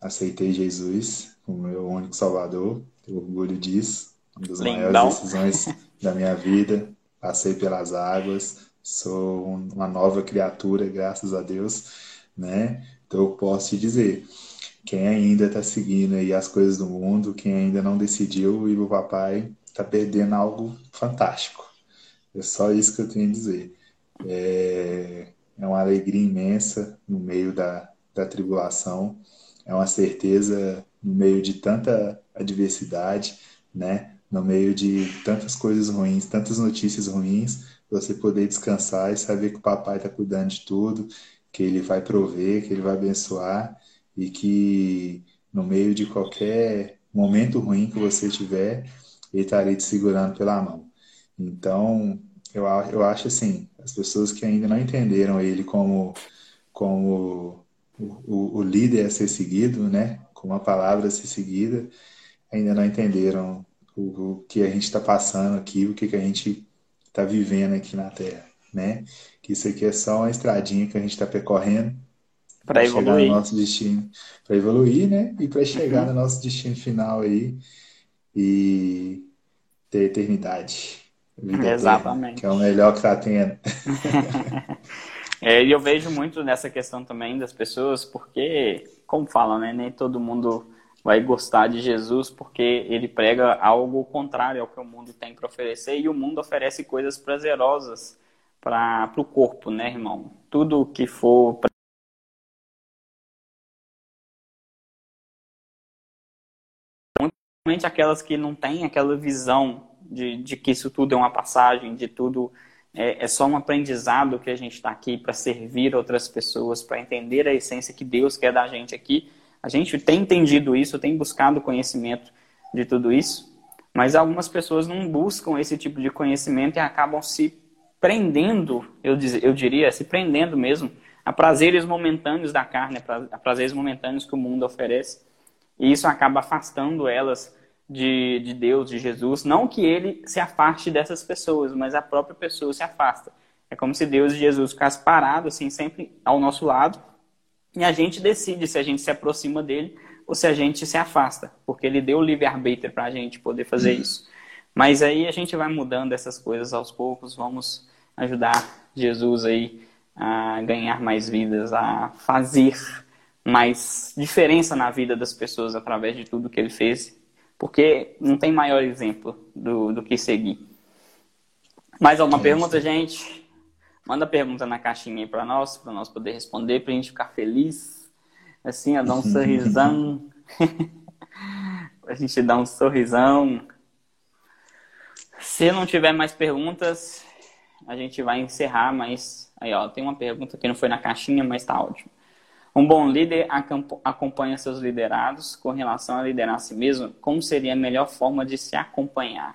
aceitei Jesus como meu único salvador, tenho orgulho disso, uma das Lindão. maiores decisões da minha vida, passei pelas águas, sou uma nova criatura, graças a Deus, né? Então eu posso te dizer, quem ainda está seguindo aí as coisas do mundo, quem ainda não decidiu ir o papai, está perdendo algo fantástico. É só isso que eu tenho a dizer. É, é uma alegria imensa no meio da, da tribulação, é uma certeza no meio de tanta adversidade, né? No meio de tantas coisas ruins, tantas notícias ruins, você poder descansar e saber que o papai está cuidando de tudo, que ele vai prover, que ele vai abençoar e que no meio de qualquer momento ruim que você tiver, ele estaria tá te segurando pela mão. Então, eu, eu acho assim, as pessoas que ainda não entenderam ele como, como o, o, o líder a ser seguido, né? Como a palavra a ser seguida, ainda não entenderam o, o que a gente está passando aqui, o que, que a gente está vivendo aqui na Terra, né? Que isso aqui é só uma estradinha que a gente está percorrendo para chegar no nosso destino, para evoluir, né? E para chegar uhum. no nosso destino final aí e ter eternidade. Exatamente. Eterna, que é o melhor que está tendo. é, e eu vejo muito nessa questão também das pessoas, porque, como falam, né? Nem todo mundo vai gostar de Jesus porque ele prega algo contrário ao que o mundo tem para oferecer e o mundo oferece coisas prazerosas para o corpo, né, irmão? Tudo que for principalmente aquelas que não têm aquela visão de, de que isso tudo é uma passagem, de tudo é, é só um aprendizado que a gente está aqui para servir outras pessoas, para entender a essência que Deus quer da gente aqui. A gente tem entendido isso, tem buscado conhecimento de tudo isso, mas algumas pessoas não buscam esse tipo de conhecimento e acabam se prendendo, eu, diz, eu diria, se prendendo mesmo a prazeres momentâneos da carne, a prazeres momentâneos que o mundo oferece. E isso acaba afastando elas de, de Deus, de Jesus. Não que ele se afaste dessas pessoas, mas a própria pessoa se afasta. É como se Deus e Jesus ficassem parados, assim, sempre ao nosso lado. E a gente decide se a gente se aproxima dele ou se a gente se afasta. Porque ele deu o livre-arbítrio para a gente poder fazer isso. Mas aí a gente vai mudando essas coisas aos poucos. Vamos ajudar Jesus aí a ganhar mais vidas, a fazer mais diferença na vida das pessoas através de tudo que ele fez, porque não tem maior exemplo do, do que seguir. Mais alguma é pergunta, gente? Manda pergunta na caixinha aí para nós, para nós poder responder, para a gente ficar feliz. Assim, a dar um sorrisão. a gente dar um sorrisão. Se não tiver mais perguntas, a gente vai encerrar, mas aí ó, tem uma pergunta que não foi na caixinha, mas tá ótimo. Um bom líder acompanha seus liderados com relação a liderar a si mesmo. Como seria a melhor forma de se acompanhar?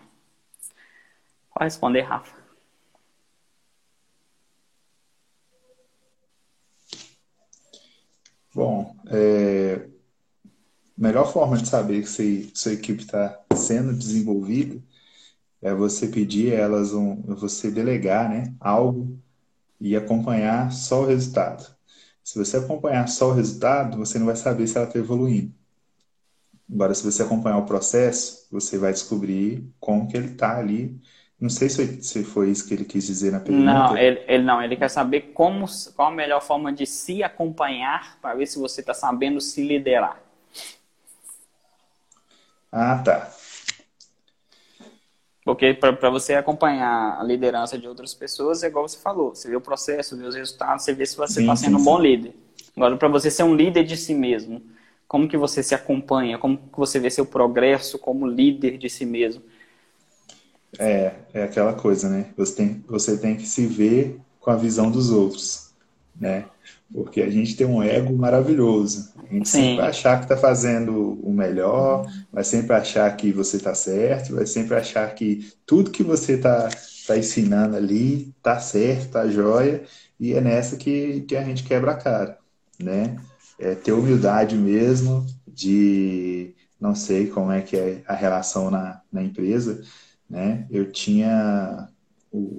Pode responder, Rafa. Bom, é, melhor forma de saber que sua equipe está sendo desenvolvida é você pedir a elas um, você delegar, né, algo e acompanhar só o resultado. Se você acompanhar só o resultado, você não vai saber se ela está evoluindo. Agora, se você acompanhar o processo, você vai descobrir como que ele está ali. Não sei se foi isso que ele quis dizer na pergunta. Não, ele, ele não. Ele quer saber como, qual a melhor forma de se acompanhar para ver se você está sabendo se liderar. Ah, tá. Porque para você acompanhar a liderança de outras pessoas, é igual você falou, você vê o processo, vê os resultados, você vê se você está sendo sim, um bom líder. Agora, para você ser um líder de si mesmo, como que você se acompanha? Como que você vê seu progresso como líder de si mesmo? É, é aquela coisa, né? Você tem, você tem que se ver com a visão dos outros, né? Porque a gente tem um ego maravilhoso. A gente Sim. sempre vai achar que está fazendo o melhor, vai sempre achar que você está certo, vai sempre achar que tudo que você está tá ensinando ali está certo, está jóia, e é nessa que, que a gente quebra a cara, né? É ter humildade mesmo de não sei como é que é a relação na, na empresa, né? Eu tinha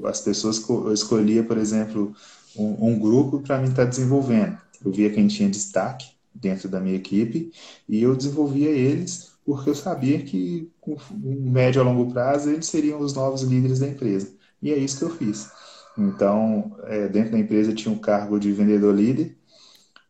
as pessoas que eu escolhia, por exemplo, um, um grupo para mim estar tá desenvolvendo. Eu via quem tinha destaque dentro da minha equipe e eu desenvolvia eles porque eu sabia que com médio a longo prazo eles seriam os novos líderes da empresa. E é isso que eu fiz. Então, é, dentro da empresa tinha um cargo de vendedor líder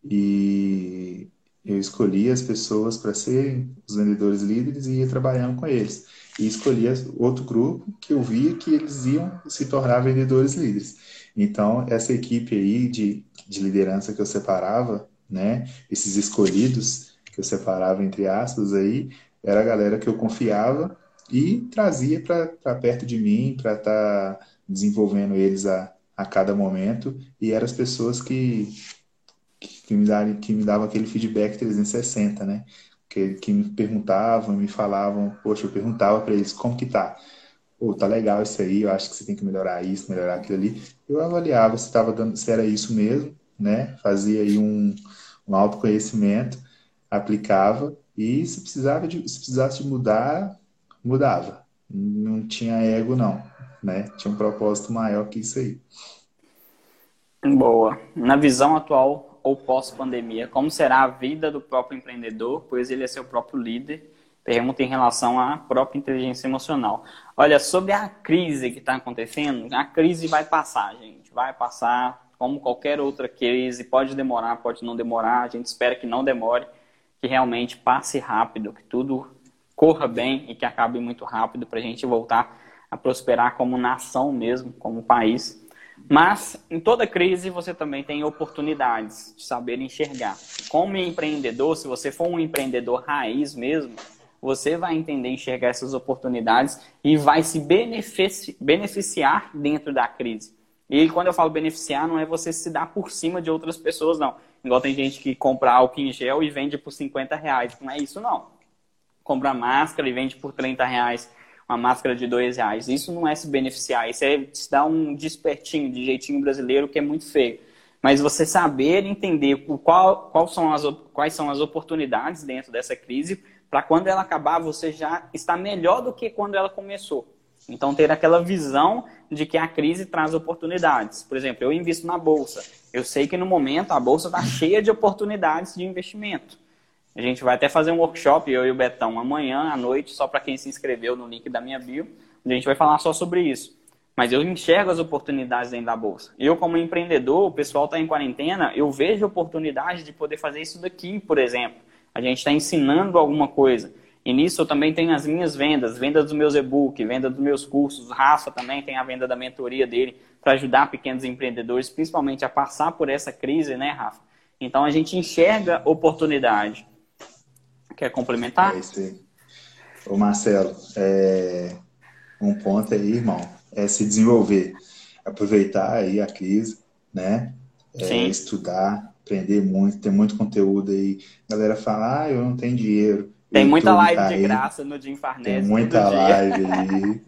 e eu escolhia as pessoas para serem os vendedores líderes e ia trabalhando com eles. E escolhia outro grupo que eu via que eles iam se tornar vendedores líderes. Então, essa equipe aí de, de liderança que eu separava, né, esses escolhidos que eu separava entre aspas aí, era a galera que eu confiava e trazia para perto de mim, para estar tá desenvolvendo eles a, a cada momento, e eram as pessoas que, que, me davam, que me aquele feedback 360, né? Que, que me perguntavam, me falavam, poxa, eu perguntava para eles como que tá pô, tá legal isso aí, eu acho que você tem que melhorar isso, melhorar aquilo ali. Eu avaliava se estava dando, se era isso mesmo, né? Fazia aí um, um autoconhecimento, aplicava e se precisava de, se precisasse mudar, mudava. Não tinha ego não, né? Tinha um propósito maior que isso aí. Boa. Na visão atual ou pós-pandemia, como será a vida do próprio empreendedor, pois ele é seu próprio líder? Pergunta em relação à própria inteligência emocional. Olha, sobre a crise que está acontecendo, a crise vai passar, gente. Vai passar, como qualquer outra crise. Pode demorar, pode não demorar. A gente espera que não demore, que realmente passe rápido, que tudo corra bem e que acabe muito rápido para a gente voltar a prosperar como nação mesmo, como país. Mas em toda crise você também tem oportunidades de saber enxergar. Como empreendedor, se você for um empreendedor raiz mesmo, você vai entender enxergar essas oportunidades e vai se beneficiar dentro da crise. E quando eu falo beneficiar, não é você se dar por cima de outras pessoas, não. Igual tem gente que compra álcool em gel e vende por 50 reais. Não é isso, não. Compra máscara e vende por 30 reais uma máscara de 2 reais. Isso não é se beneficiar, isso é se dar um despertinho, de jeitinho brasileiro, que é muito feio. Mas você saber entender qual, qual são as, quais são as oportunidades dentro dessa crise, para quando ela acabar, você já está melhor do que quando ela começou. Então, ter aquela visão de que a crise traz oportunidades. Por exemplo, eu invisto na bolsa. Eu sei que no momento a bolsa está cheia de oportunidades de investimento. A gente vai até fazer um workshop, eu e o Betão, amanhã à noite, só para quem se inscreveu no link da minha bio, a gente vai falar só sobre isso. Mas eu enxergo as oportunidades dentro da bolsa. Eu, como empreendedor, o pessoal está em quarentena, eu vejo oportunidade de poder fazer isso daqui, por exemplo. A gente está ensinando alguma coisa. E nisso eu também tenho as minhas vendas, venda dos meus e-book, venda dos meus cursos. Rafa também tem a venda da mentoria dele para ajudar pequenos empreendedores, principalmente a passar por essa crise, né, Rafa? Então a gente enxerga oportunidade. Quer complementar? É isso aí. Ô Marcelo, é... um ponto aí, irmão, é se desenvolver, aproveitar aí a crise, né? É, estudar, aprender muito, ter muito conteúdo aí. A galera fala, ah, eu não tenho dinheiro. Tem muita live tá de graça no Jim Farnese. Tem muita live aí.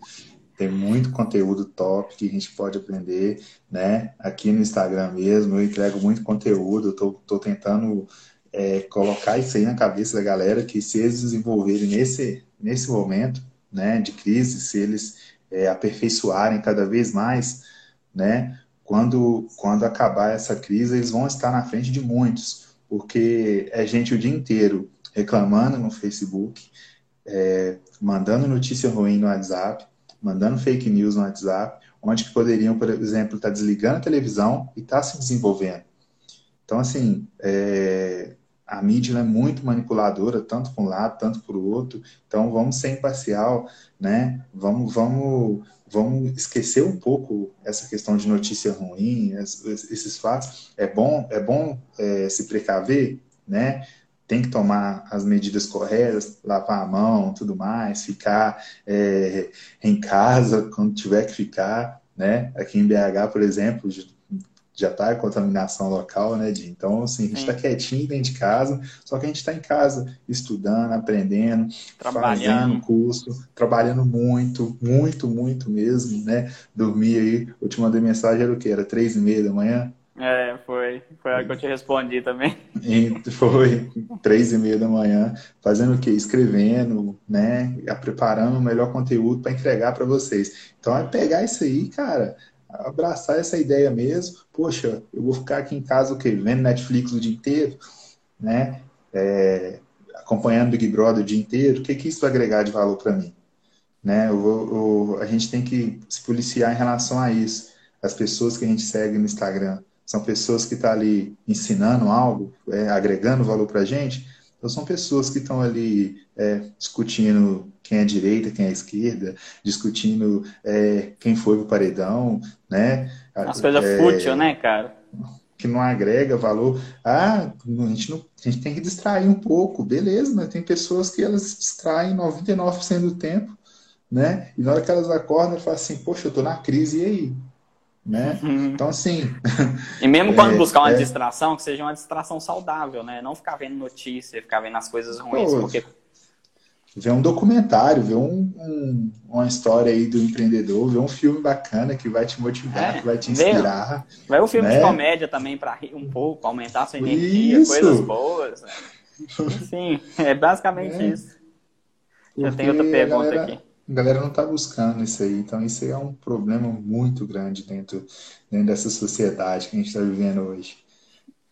Tem muito conteúdo top que a gente pode aprender, né? Aqui no Instagram mesmo, eu entrego muito conteúdo, tô, tô tentando é, colocar isso aí na cabeça da galera, que se eles desenvolverem nesse, nesse momento, né, de crise, se eles é, aperfeiçoarem cada vez mais, né, quando, quando acabar essa crise, eles vão estar na frente de muitos, porque é gente o dia inteiro reclamando no Facebook, é, mandando notícia ruim no WhatsApp, mandando fake news no WhatsApp, onde que poderiam, por exemplo, estar tá desligando a televisão e estar tá se desenvolvendo. Então, assim, é, a mídia é muito manipuladora, tanto para um lado, tanto para o outro. Então, vamos ser imparcial, né? Vamos, vamos, vamos esquecer um pouco essa questão de notícia ruim, esses fatos. É bom, é bom é, se precaver, né? tem que tomar as medidas corretas, lavar a mão, tudo mais, ficar é, em casa quando tiver que ficar, né? Aqui em BH, por exemplo, já está a contaminação local, né, Di? Então, assim, a gente está quietinho dentro de casa, só que a gente está em casa estudando, aprendendo, fazendo curso, trabalhando muito, muito, muito mesmo, né? Dormir aí, eu te mandei mensagem, era o quê? Era três e meia da manhã? É, foi. Foi a que eu te respondi também. E foi três e meia da manhã, fazendo o quê? Escrevendo, né? Preparando o melhor conteúdo para entregar para vocês. Então é pegar isso aí, cara, abraçar essa ideia mesmo. Poxa, eu vou ficar aqui em casa o quê? Vendo Netflix o dia inteiro, né? É, acompanhando Big Brother o dia inteiro. O que, que isso vai agregar de valor para mim? Né? Eu vou, eu, a gente tem que se policiar em relação a isso. As pessoas que a gente segue no Instagram são pessoas que estão tá ali ensinando algo, é, agregando valor para a gente, ou são pessoas que estão ali é, discutindo quem é direita, quem é esquerda, discutindo é, quem foi o paredão, né? As coisas é, fútil, né, cara? Que não agrega valor. Ah, a gente, não, a gente tem que distrair um pouco, beleza, mas tem pessoas que elas se distraem 99% do tempo, né? E na hora que elas acordam, elas falam assim, poxa, eu tô na crise, e aí? Né? Uhum. Então, assim... E mesmo quando é, buscar uma é... distração, que seja uma distração saudável, né? Não ficar vendo notícia, ficar vendo as coisas ruins, Pô, porque... Ver um documentário, ver um, um, uma história aí do empreendedor, ver um filme bacana que vai te motivar, é, que vai te inspirar. Vai um filme né? de comédia também para rir um pouco, aumentar sua energia, isso. coisas boas. Né? Sim, é basicamente é. isso. Já tem outra pergunta galera... aqui a galera não está buscando isso aí. Então, isso aí é um problema muito grande dentro, dentro dessa sociedade que a gente está vivendo hoje.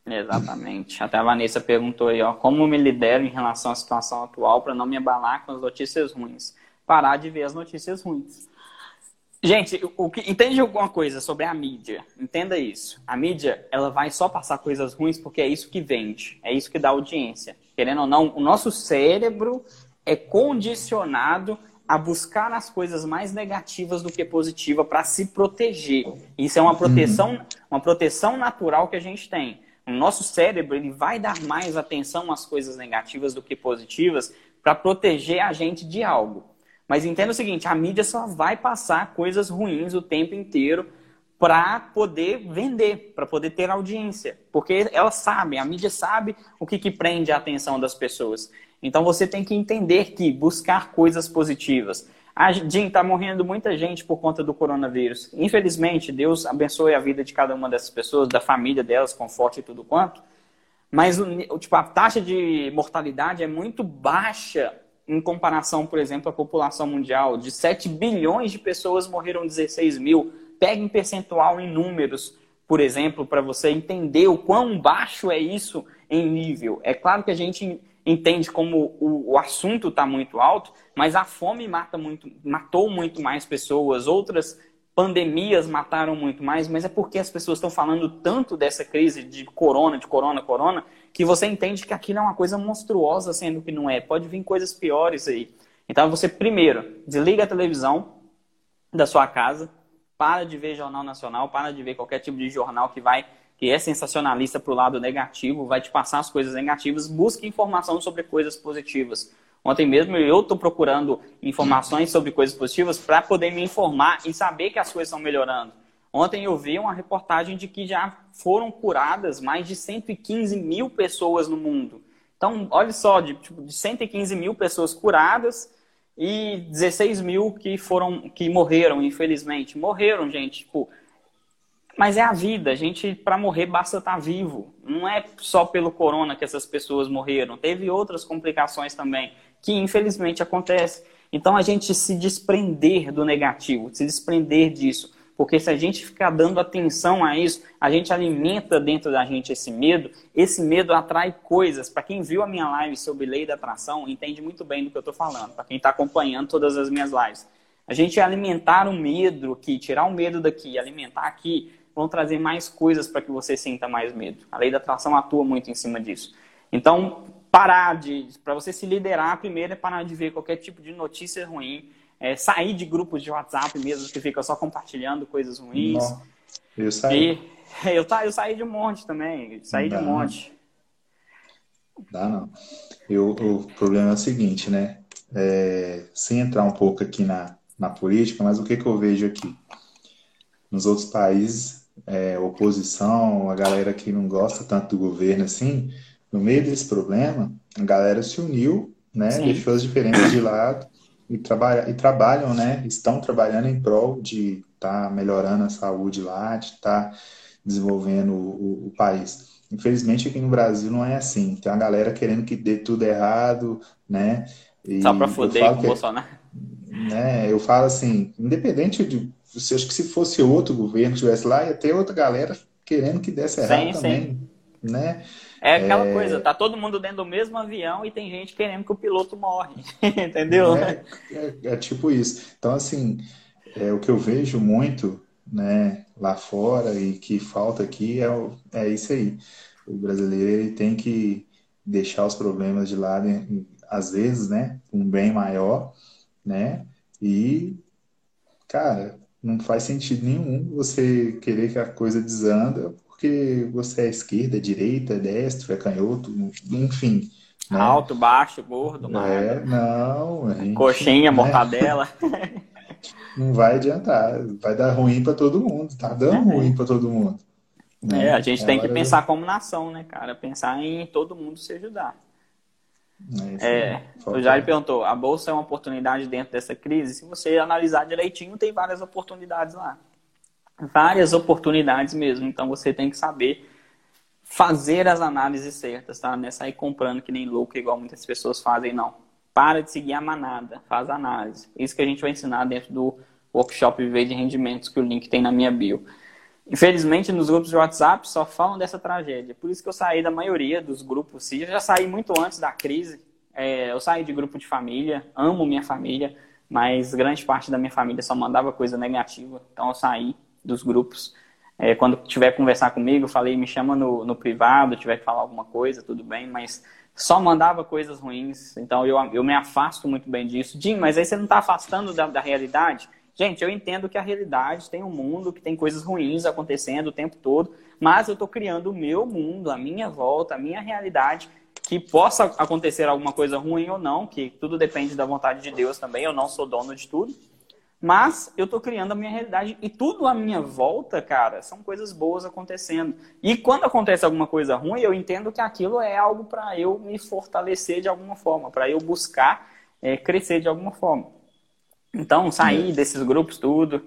Exatamente. Até a Vanessa perguntou aí, ó, como me lidero em relação à situação atual para não me abalar com as notícias ruins? Parar de ver as notícias ruins. Gente, o que, entende alguma coisa sobre a mídia? Entenda isso. A mídia, ela vai só passar coisas ruins porque é isso que vende, é isso que dá audiência. Querendo ou não, o nosso cérebro é condicionado a buscar as coisas mais negativas do que positiva para se proteger. Isso é uma proteção, uhum. uma proteção natural que a gente tem. O nosso cérebro ele vai dar mais atenção às coisas negativas do que positivas para proteger a gente de algo. Mas entenda o seguinte, a mídia só vai passar coisas ruins o tempo inteiro para poder vender, para poder ter audiência. Porque elas sabem, a mídia sabe o que, que prende a atenção das pessoas. Então você tem que entender que buscar coisas positivas. A Jim, está morrendo muita gente por conta do coronavírus. Infelizmente, Deus abençoe a vida de cada uma dessas pessoas, da família delas, conforte e tudo quanto. Mas tipo, a taxa de mortalidade é muito baixa em comparação, por exemplo, à população mundial. De 7 bilhões de pessoas morreram 16 mil. Pega em percentual em números, por exemplo, para você entender o quão baixo é isso em nível. É claro que a gente entende como o, o assunto está muito alto, mas a fome mata muito, matou muito mais pessoas, outras pandemias mataram muito mais, mas é porque as pessoas estão falando tanto dessa crise de corona, de corona, corona, que você entende que aquilo é uma coisa monstruosa, sendo que não é. Pode vir coisas piores aí. Então você, primeiro, desliga a televisão da sua casa, para de ver Jornal Nacional, para de ver qualquer tipo de jornal que vai que é sensacionalista para o lado negativo, vai te passar as coisas negativas, busque informação sobre coisas positivas. Ontem mesmo eu estou procurando informações sobre coisas positivas para poder me informar e saber que as coisas estão melhorando. Ontem eu vi uma reportagem de que já foram curadas mais de 115 mil pessoas no mundo. Então, olha só, de, tipo, de 115 mil pessoas curadas e 16 mil que foram que morreram, infelizmente. Morreram, gente. Tipo, mas é a vida. A gente, para morrer, basta estar tá vivo. Não é só pelo corona que essas pessoas morreram. Teve outras complicações também, que infelizmente acontecem. Então a gente se desprender do negativo, se desprender disso. Porque se a gente ficar dando atenção a isso, a gente alimenta dentro da gente esse medo. Esse medo atrai coisas. Para quem viu a minha live sobre lei da atração, entende muito bem do que eu estou falando. Para quem está acompanhando todas as minhas lives. A gente alimentar o medo aqui, tirar o medo daqui, alimentar aqui, vão trazer mais coisas para que você sinta mais medo. A lei da atração atua muito em cima disso. Então, parar de. Para você se liderar, primeiro é parar de ver qualquer tipo de notícia ruim, é, sair de grupos de WhatsApp mesmo que fica só compartilhando coisas ruins. Não. Eu saí. E, eu, eu saí de um monte também, saí de um monte. Dá não. Eu, o problema é o seguinte, né? É, sem entrar um pouco aqui na, na política, mas o que, que eu vejo aqui? Nos outros países, é, oposição, a galera que não gosta tanto do governo assim, no meio desse problema, a galera se uniu, né? Sim. Deixou as diferenças de lado e, trabalha, e trabalham, né? Estão trabalhando em prol de estar tá melhorando a saúde lá, de estar tá desenvolvendo o, o, país. Infelizmente aqui no Brasil não é assim. Tem uma galera querendo que dê tudo errado, né? E Só para foder com o Bolsonaro. Né, eu falo assim, independente de você acha que se fosse outro governo que estivesse lá, ia ter outra galera querendo que desse errado sim, também. Sim. Né? É aquela é... coisa, tá todo mundo dentro do mesmo avião e tem gente querendo que o piloto morre. Entendeu? É, é, é, tipo isso. Então, assim, é, o que eu vejo muito né, lá fora e que falta aqui é, é isso aí. O brasileiro ele tem que deixar os problemas de lado, às vezes, né? Um bem maior, né? E, cara, não faz sentido nenhum você querer que a coisa desanda porque você é esquerda, direita, destro, é canhoto, enfim. Né? Alto, baixo, gordo, nada. É, não. Gente, Coxinha, né? mortadela. não vai adiantar. Vai dar ruim para todo mundo. Tá dando é. ruim para todo mundo. Né? É, a gente é tem que pensar como nação, né, cara? Pensar em todo mundo se ajudar. É, é o Jair perguntou: a bolsa é uma oportunidade dentro dessa crise? Se você analisar direitinho, tem várias oportunidades lá. Várias oportunidades mesmo. Então você tem que saber fazer as análises certas, tá? Não é sair comprando que nem louco, igual muitas pessoas fazem, não. Para de seguir a manada, faz análise. Isso que a gente vai ensinar dentro do workshop Viver de Rendimentos, que o link tem na minha bio. Infelizmente, nos grupos de WhatsApp só falam dessa tragédia. Por isso que eu saí da maioria dos grupos. Eu já saí muito antes da crise. É, eu saí de grupo de família, amo minha família, mas grande parte da minha família só mandava coisa negativa. Então eu saí dos grupos. É, quando tiver que conversar comigo, eu falei, me chama no, no privado, tiver que falar alguma coisa, tudo bem, mas só mandava coisas ruins. Então eu, eu me afasto muito bem disso. Jim, mas aí você não está afastando da, da realidade? Gente, eu entendo que a realidade tem um mundo que tem coisas ruins acontecendo o tempo todo, mas eu estou criando o meu mundo, a minha volta, a minha realidade, que possa acontecer alguma coisa ruim ou não, que tudo depende da vontade de Deus também, eu não sou dono de tudo. mas eu estou criando a minha realidade e tudo à minha volta, cara, são coisas boas acontecendo. E quando acontece alguma coisa ruim, eu entendo que aquilo é algo para eu me fortalecer de alguma forma, para eu buscar é, crescer de alguma forma. Então, sair desses grupos, tudo.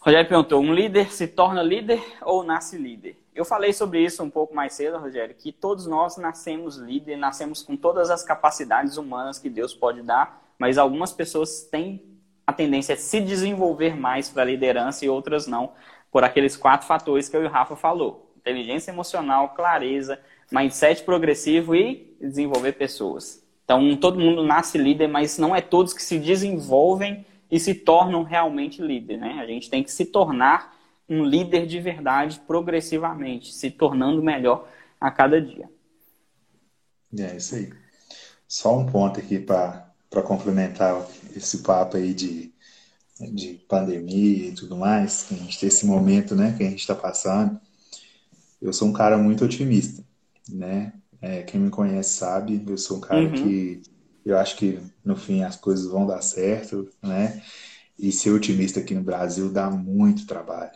Rogério perguntou: um líder se torna líder ou nasce líder? Eu falei sobre isso um pouco mais cedo, Rogério, que todos nós nascemos líder, nascemos com todas as capacidades humanas que Deus pode dar, mas algumas pessoas têm a tendência é se desenvolver mais para a liderança e outras não, por aqueles quatro fatores que eu e o Rafa falou: inteligência emocional, clareza, mindset progressivo e desenvolver pessoas. Então, todo mundo nasce líder, mas não é todos que se desenvolvem e se tornam realmente líder, né? A gente tem que se tornar um líder de verdade progressivamente, se tornando melhor a cada dia. É isso aí. Só um ponto aqui para complementar esse papo aí de, de pandemia e tudo mais, que a gente tem esse momento, né, que a gente está passando. Eu sou um cara muito otimista, né? É, quem me conhece sabe, eu sou um cara uhum. que eu acho que no fim as coisas vão dar certo, né? E ser otimista aqui no Brasil dá muito trabalho.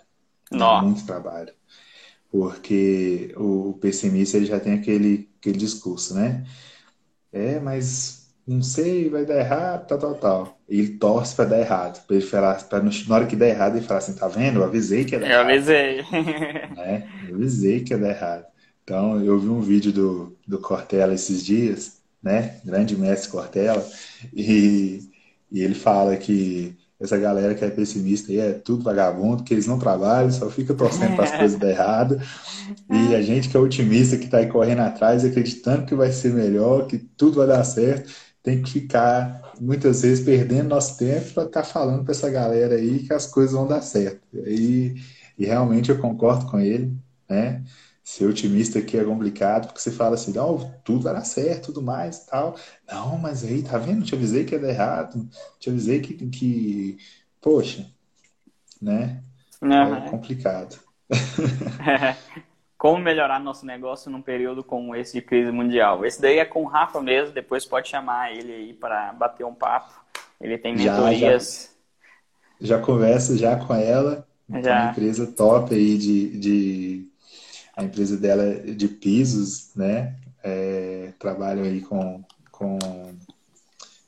Dá muito trabalho. Porque o pessimista ele já tem aquele, aquele discurso, né? É, mas não sei, vai dar errado, tal, tal, tal. E ele torce para dar errado. Pra ele falar, pra na hora que der errado, ele fala assim: tá vendo? Eu avisei que ia dar eu errado. Avisei. É, eu avisei que ia dar errado. Então, eu vi um vídeo do, do Cortella esses dias, né? Grande mestre Cortella, e, e ele fala que essa galera que é pessimista aí é tudo vagabundo, que eles não trabalham, só fica torcendo para as coisas dar errado. E a gente que é otimista, que está aí correndo atrás, acreditando que vai ser melhor, que tudo vai dar certo, tem que ficar, muitas vezes, perdendo nosso tempo para estar tá falando para essa galera aí que as coisas vão dar certo. E, e realmente eu concordo com ele, né? Ser otimista aqui é complicado, porque você fala assim, não, tudo vai dar certo, tudo mais tal. Não, mas aí, tá vendo? Te avisei que ia dar errado, te avisei que, que poxa, né? Uhum. É complicado. como melhorar nosso negócio num período como esse de crise mundial. Esse daí é com o Rafa mesmo, depois pode chamar ele aí para bater um papo. Ele tem mentorias. Já, já, já conversa já com ela. Já. Uma empresa top aí de, de a empresa dela é de pisos, né? É, trabalham aí com, com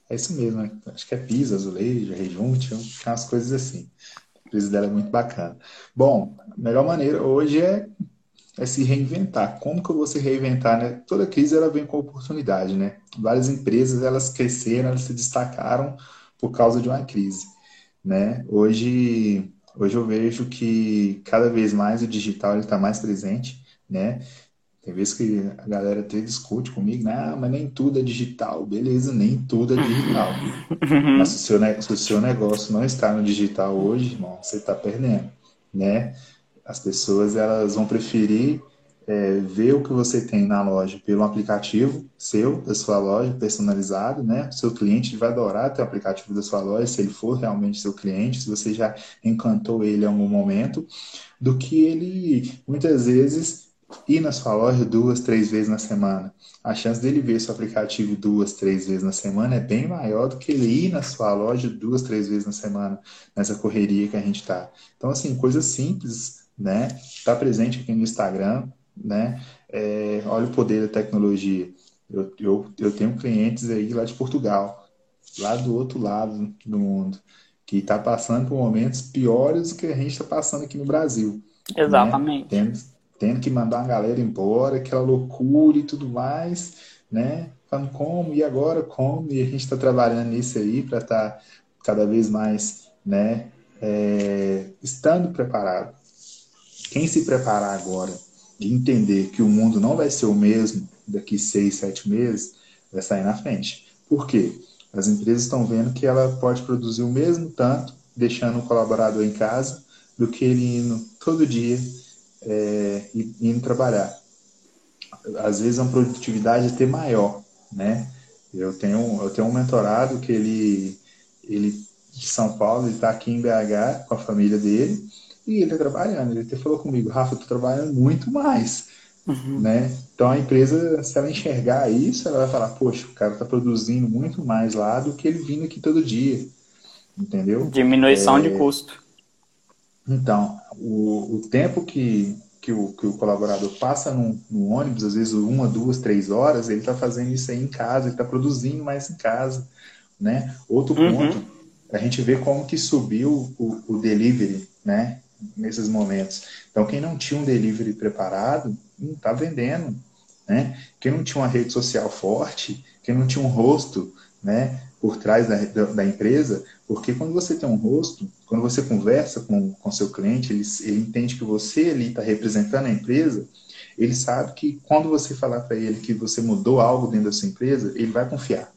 é isso mesmo, né? acho que é piso, azulejo, rejunte, umas coisas assim. A empresa dela é muito bacana. Bom, a melhor maneira hoje é é se reinventar. Como que eu vou se reinventar, né? Toda crise ela vem com oportunidade, né? Várias empresas elas cresceram, elas se destacaram por causa de uma crise, né? Hoje, hoje eu vejo que cada vez mais o digital está mais presente, né? Tem vezes que a galera até discute comigo, né? mas nem tudo é digital. Beleza, nem tudo é digital. mas se o, seu, se o seu negócio não está no digital hoje, irmão, você está perdendo, né? As pessoas elas vão preferir é, ver o que você tem na loja pelo aplicativo seu, da sua loja, personalizado, né? O seu cliente vai adorar ter o aplicativo da sua loja, se ele for realmente seu cliente, se você já encantou ele em algum momento, do que ele, muitas vezes, ir na sua loja duas, três vezes na semana. A chance dele ver seu aplicativo duas, três vezes na semana é bem maior do que ele ir na sua loja duas, três vezes na semana, nessa correria que a gente está. Então, assim, coisas simples né? Está presente aqui no Instagram, né? É, olha o poder da tecnologia. Eu, eu, eu tenho clientes aí lá de Portugal, lá do outro lado do mundo, que está passando por momentos piores do que a gente está passando aqui no Brasil. Né? Exatamente. Né? Tendo, tendo que mandar uma galera embora, aquela loucura e tudo mais, né? Falando como, e agora como? E a gente está trabalhando nisso aí para estar tá cada vez mais, né? É, estando preparado quem se preparar agora de entender que o mundo não vai ser o mesmo daqui seis, sete meses, vai sair na frente. Por quê? As empresas estão vendo que ela pode produzir o mesmo tanto, deixando o colaborador em casa, do que ele indo todo dia é, indo trabalhar. Às vezes a produtividade é até maior, né? Eu tenho, eu tenho um mentorado que ele, ele de São Paulo, ele está aqui em BH com a família dele, e ele está trabalhando. Ele até falou comigo, Rafa, eu estou trabalhando muito mais. Uhum. Né? Então a empresa, se ela enxergar isso, ela vai falar, poxa, o cara está produzindo muito mais lá do que ele vindo aqui todo dia. entendeu? Diminuição é... de custo. Então, o, o tempo que, que, o, que o colaborador passa no, no ônibus, às vezes uma, duas, três horas, ele está fazendo isso aí em casa, ele está produzindo mais em casa, né? Outro uhum. ponto, a gente vê como que subiu o, o delivery, né? Nesses momentos. Então, quem não tinha um delivery preparado, não está vendendo, né? Quem não tinha uma rede social forte, quem não tinha um rosto, né? Por trás da, da, da empresa, porque quando você tem um rosto, quando você conversa com o seu cliente, ele, ele entende que você ali está representando a empresa, ele sabe que quando você falar para ele que você mudou algo dentro da sua empresa, ele vai confiar.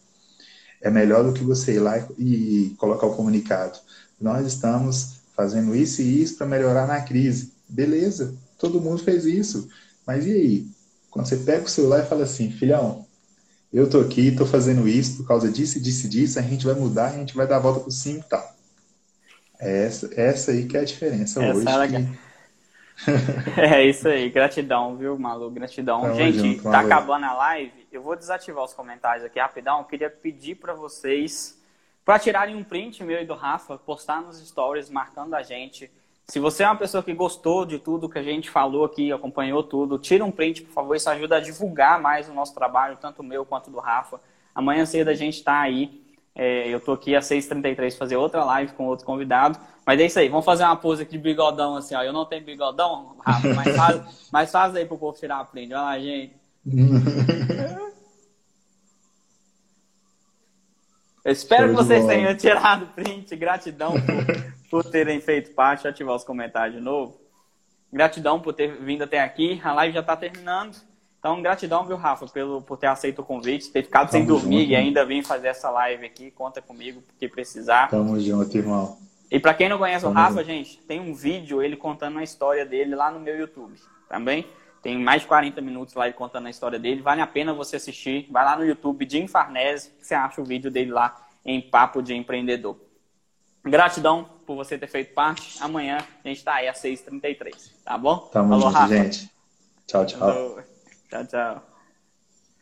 É melhor do que você ir lá e, e colocar o comunicado. Nós estamos fazendo isso e isso para melhorar na crise. Beleza, todo mundo fez isso. Mas e aí? Quando você pega o celular e fala assim, filhão, eu tô aqui, tô fazendo isso por causa disso, disso, disso, a gente vai mudar, a gente vai dar a volta por cima e tal. É essa, essa aí que é a diferença essa hoje. É, que... é isso aí, gratidão, viu, Malu? Gratidão. Tamo Gente, junto, tá acabando a live. Eu vou desativar os comentários aqui rapidão. Eu queria pedir para vocês para tirarem um print meu e do Rafa, postar nos stories marcando a gente. Se você é uma pessoa que gostou de tudo que a gente falou aqui, acompanhou tudo, tira um print, por favor. Isso ajuda a divulgar mais o nosso trabalho, tanto o meu quanto do Rafa. Amanhã cedo a gente está aí. É, eu tô aqui às 6h33 fazer outra live com outro convidado. Mas é isso aí, vamos fazer uma pose aqui de bigodão assim, ó. Eu não tenho bigodão, Rafa, mas faz, mas faz aí pro povo tirar a print. Olha lá, gente. Eu espero que vocês tenham tirado print. Gratidão por, por terem feito parte. Deixa eu ativar os comentários de novo. Gratidão por ter vindo até aqui. A live já está terminando. Então, gratidão, viu, Rafa, pelo, por ter aceito o convite, ter ficado Tamo sem dormir junto, e ainda vir fazer essa live aqui. Conta comigo, porque precisar. Tamo junto, irmão. E para quem não conhece Tamo o Rafa, junto. gente, tem um vídeo ele contando a história dele lá no meu YouTube. Também tem mais de 40 minutos lá ele contando a história dele. Vale a pena você assistir. Vai lá no YouTube, Jim Farnese, que você acha o vídeo dele lá em Papo de Empreendedor. Gratidão por você ter feito parte. Amanhã a gente está aí às 6h33, tá bom? Tamo Falou, junto, gente. Tchau, tchau. Tchau, tchau.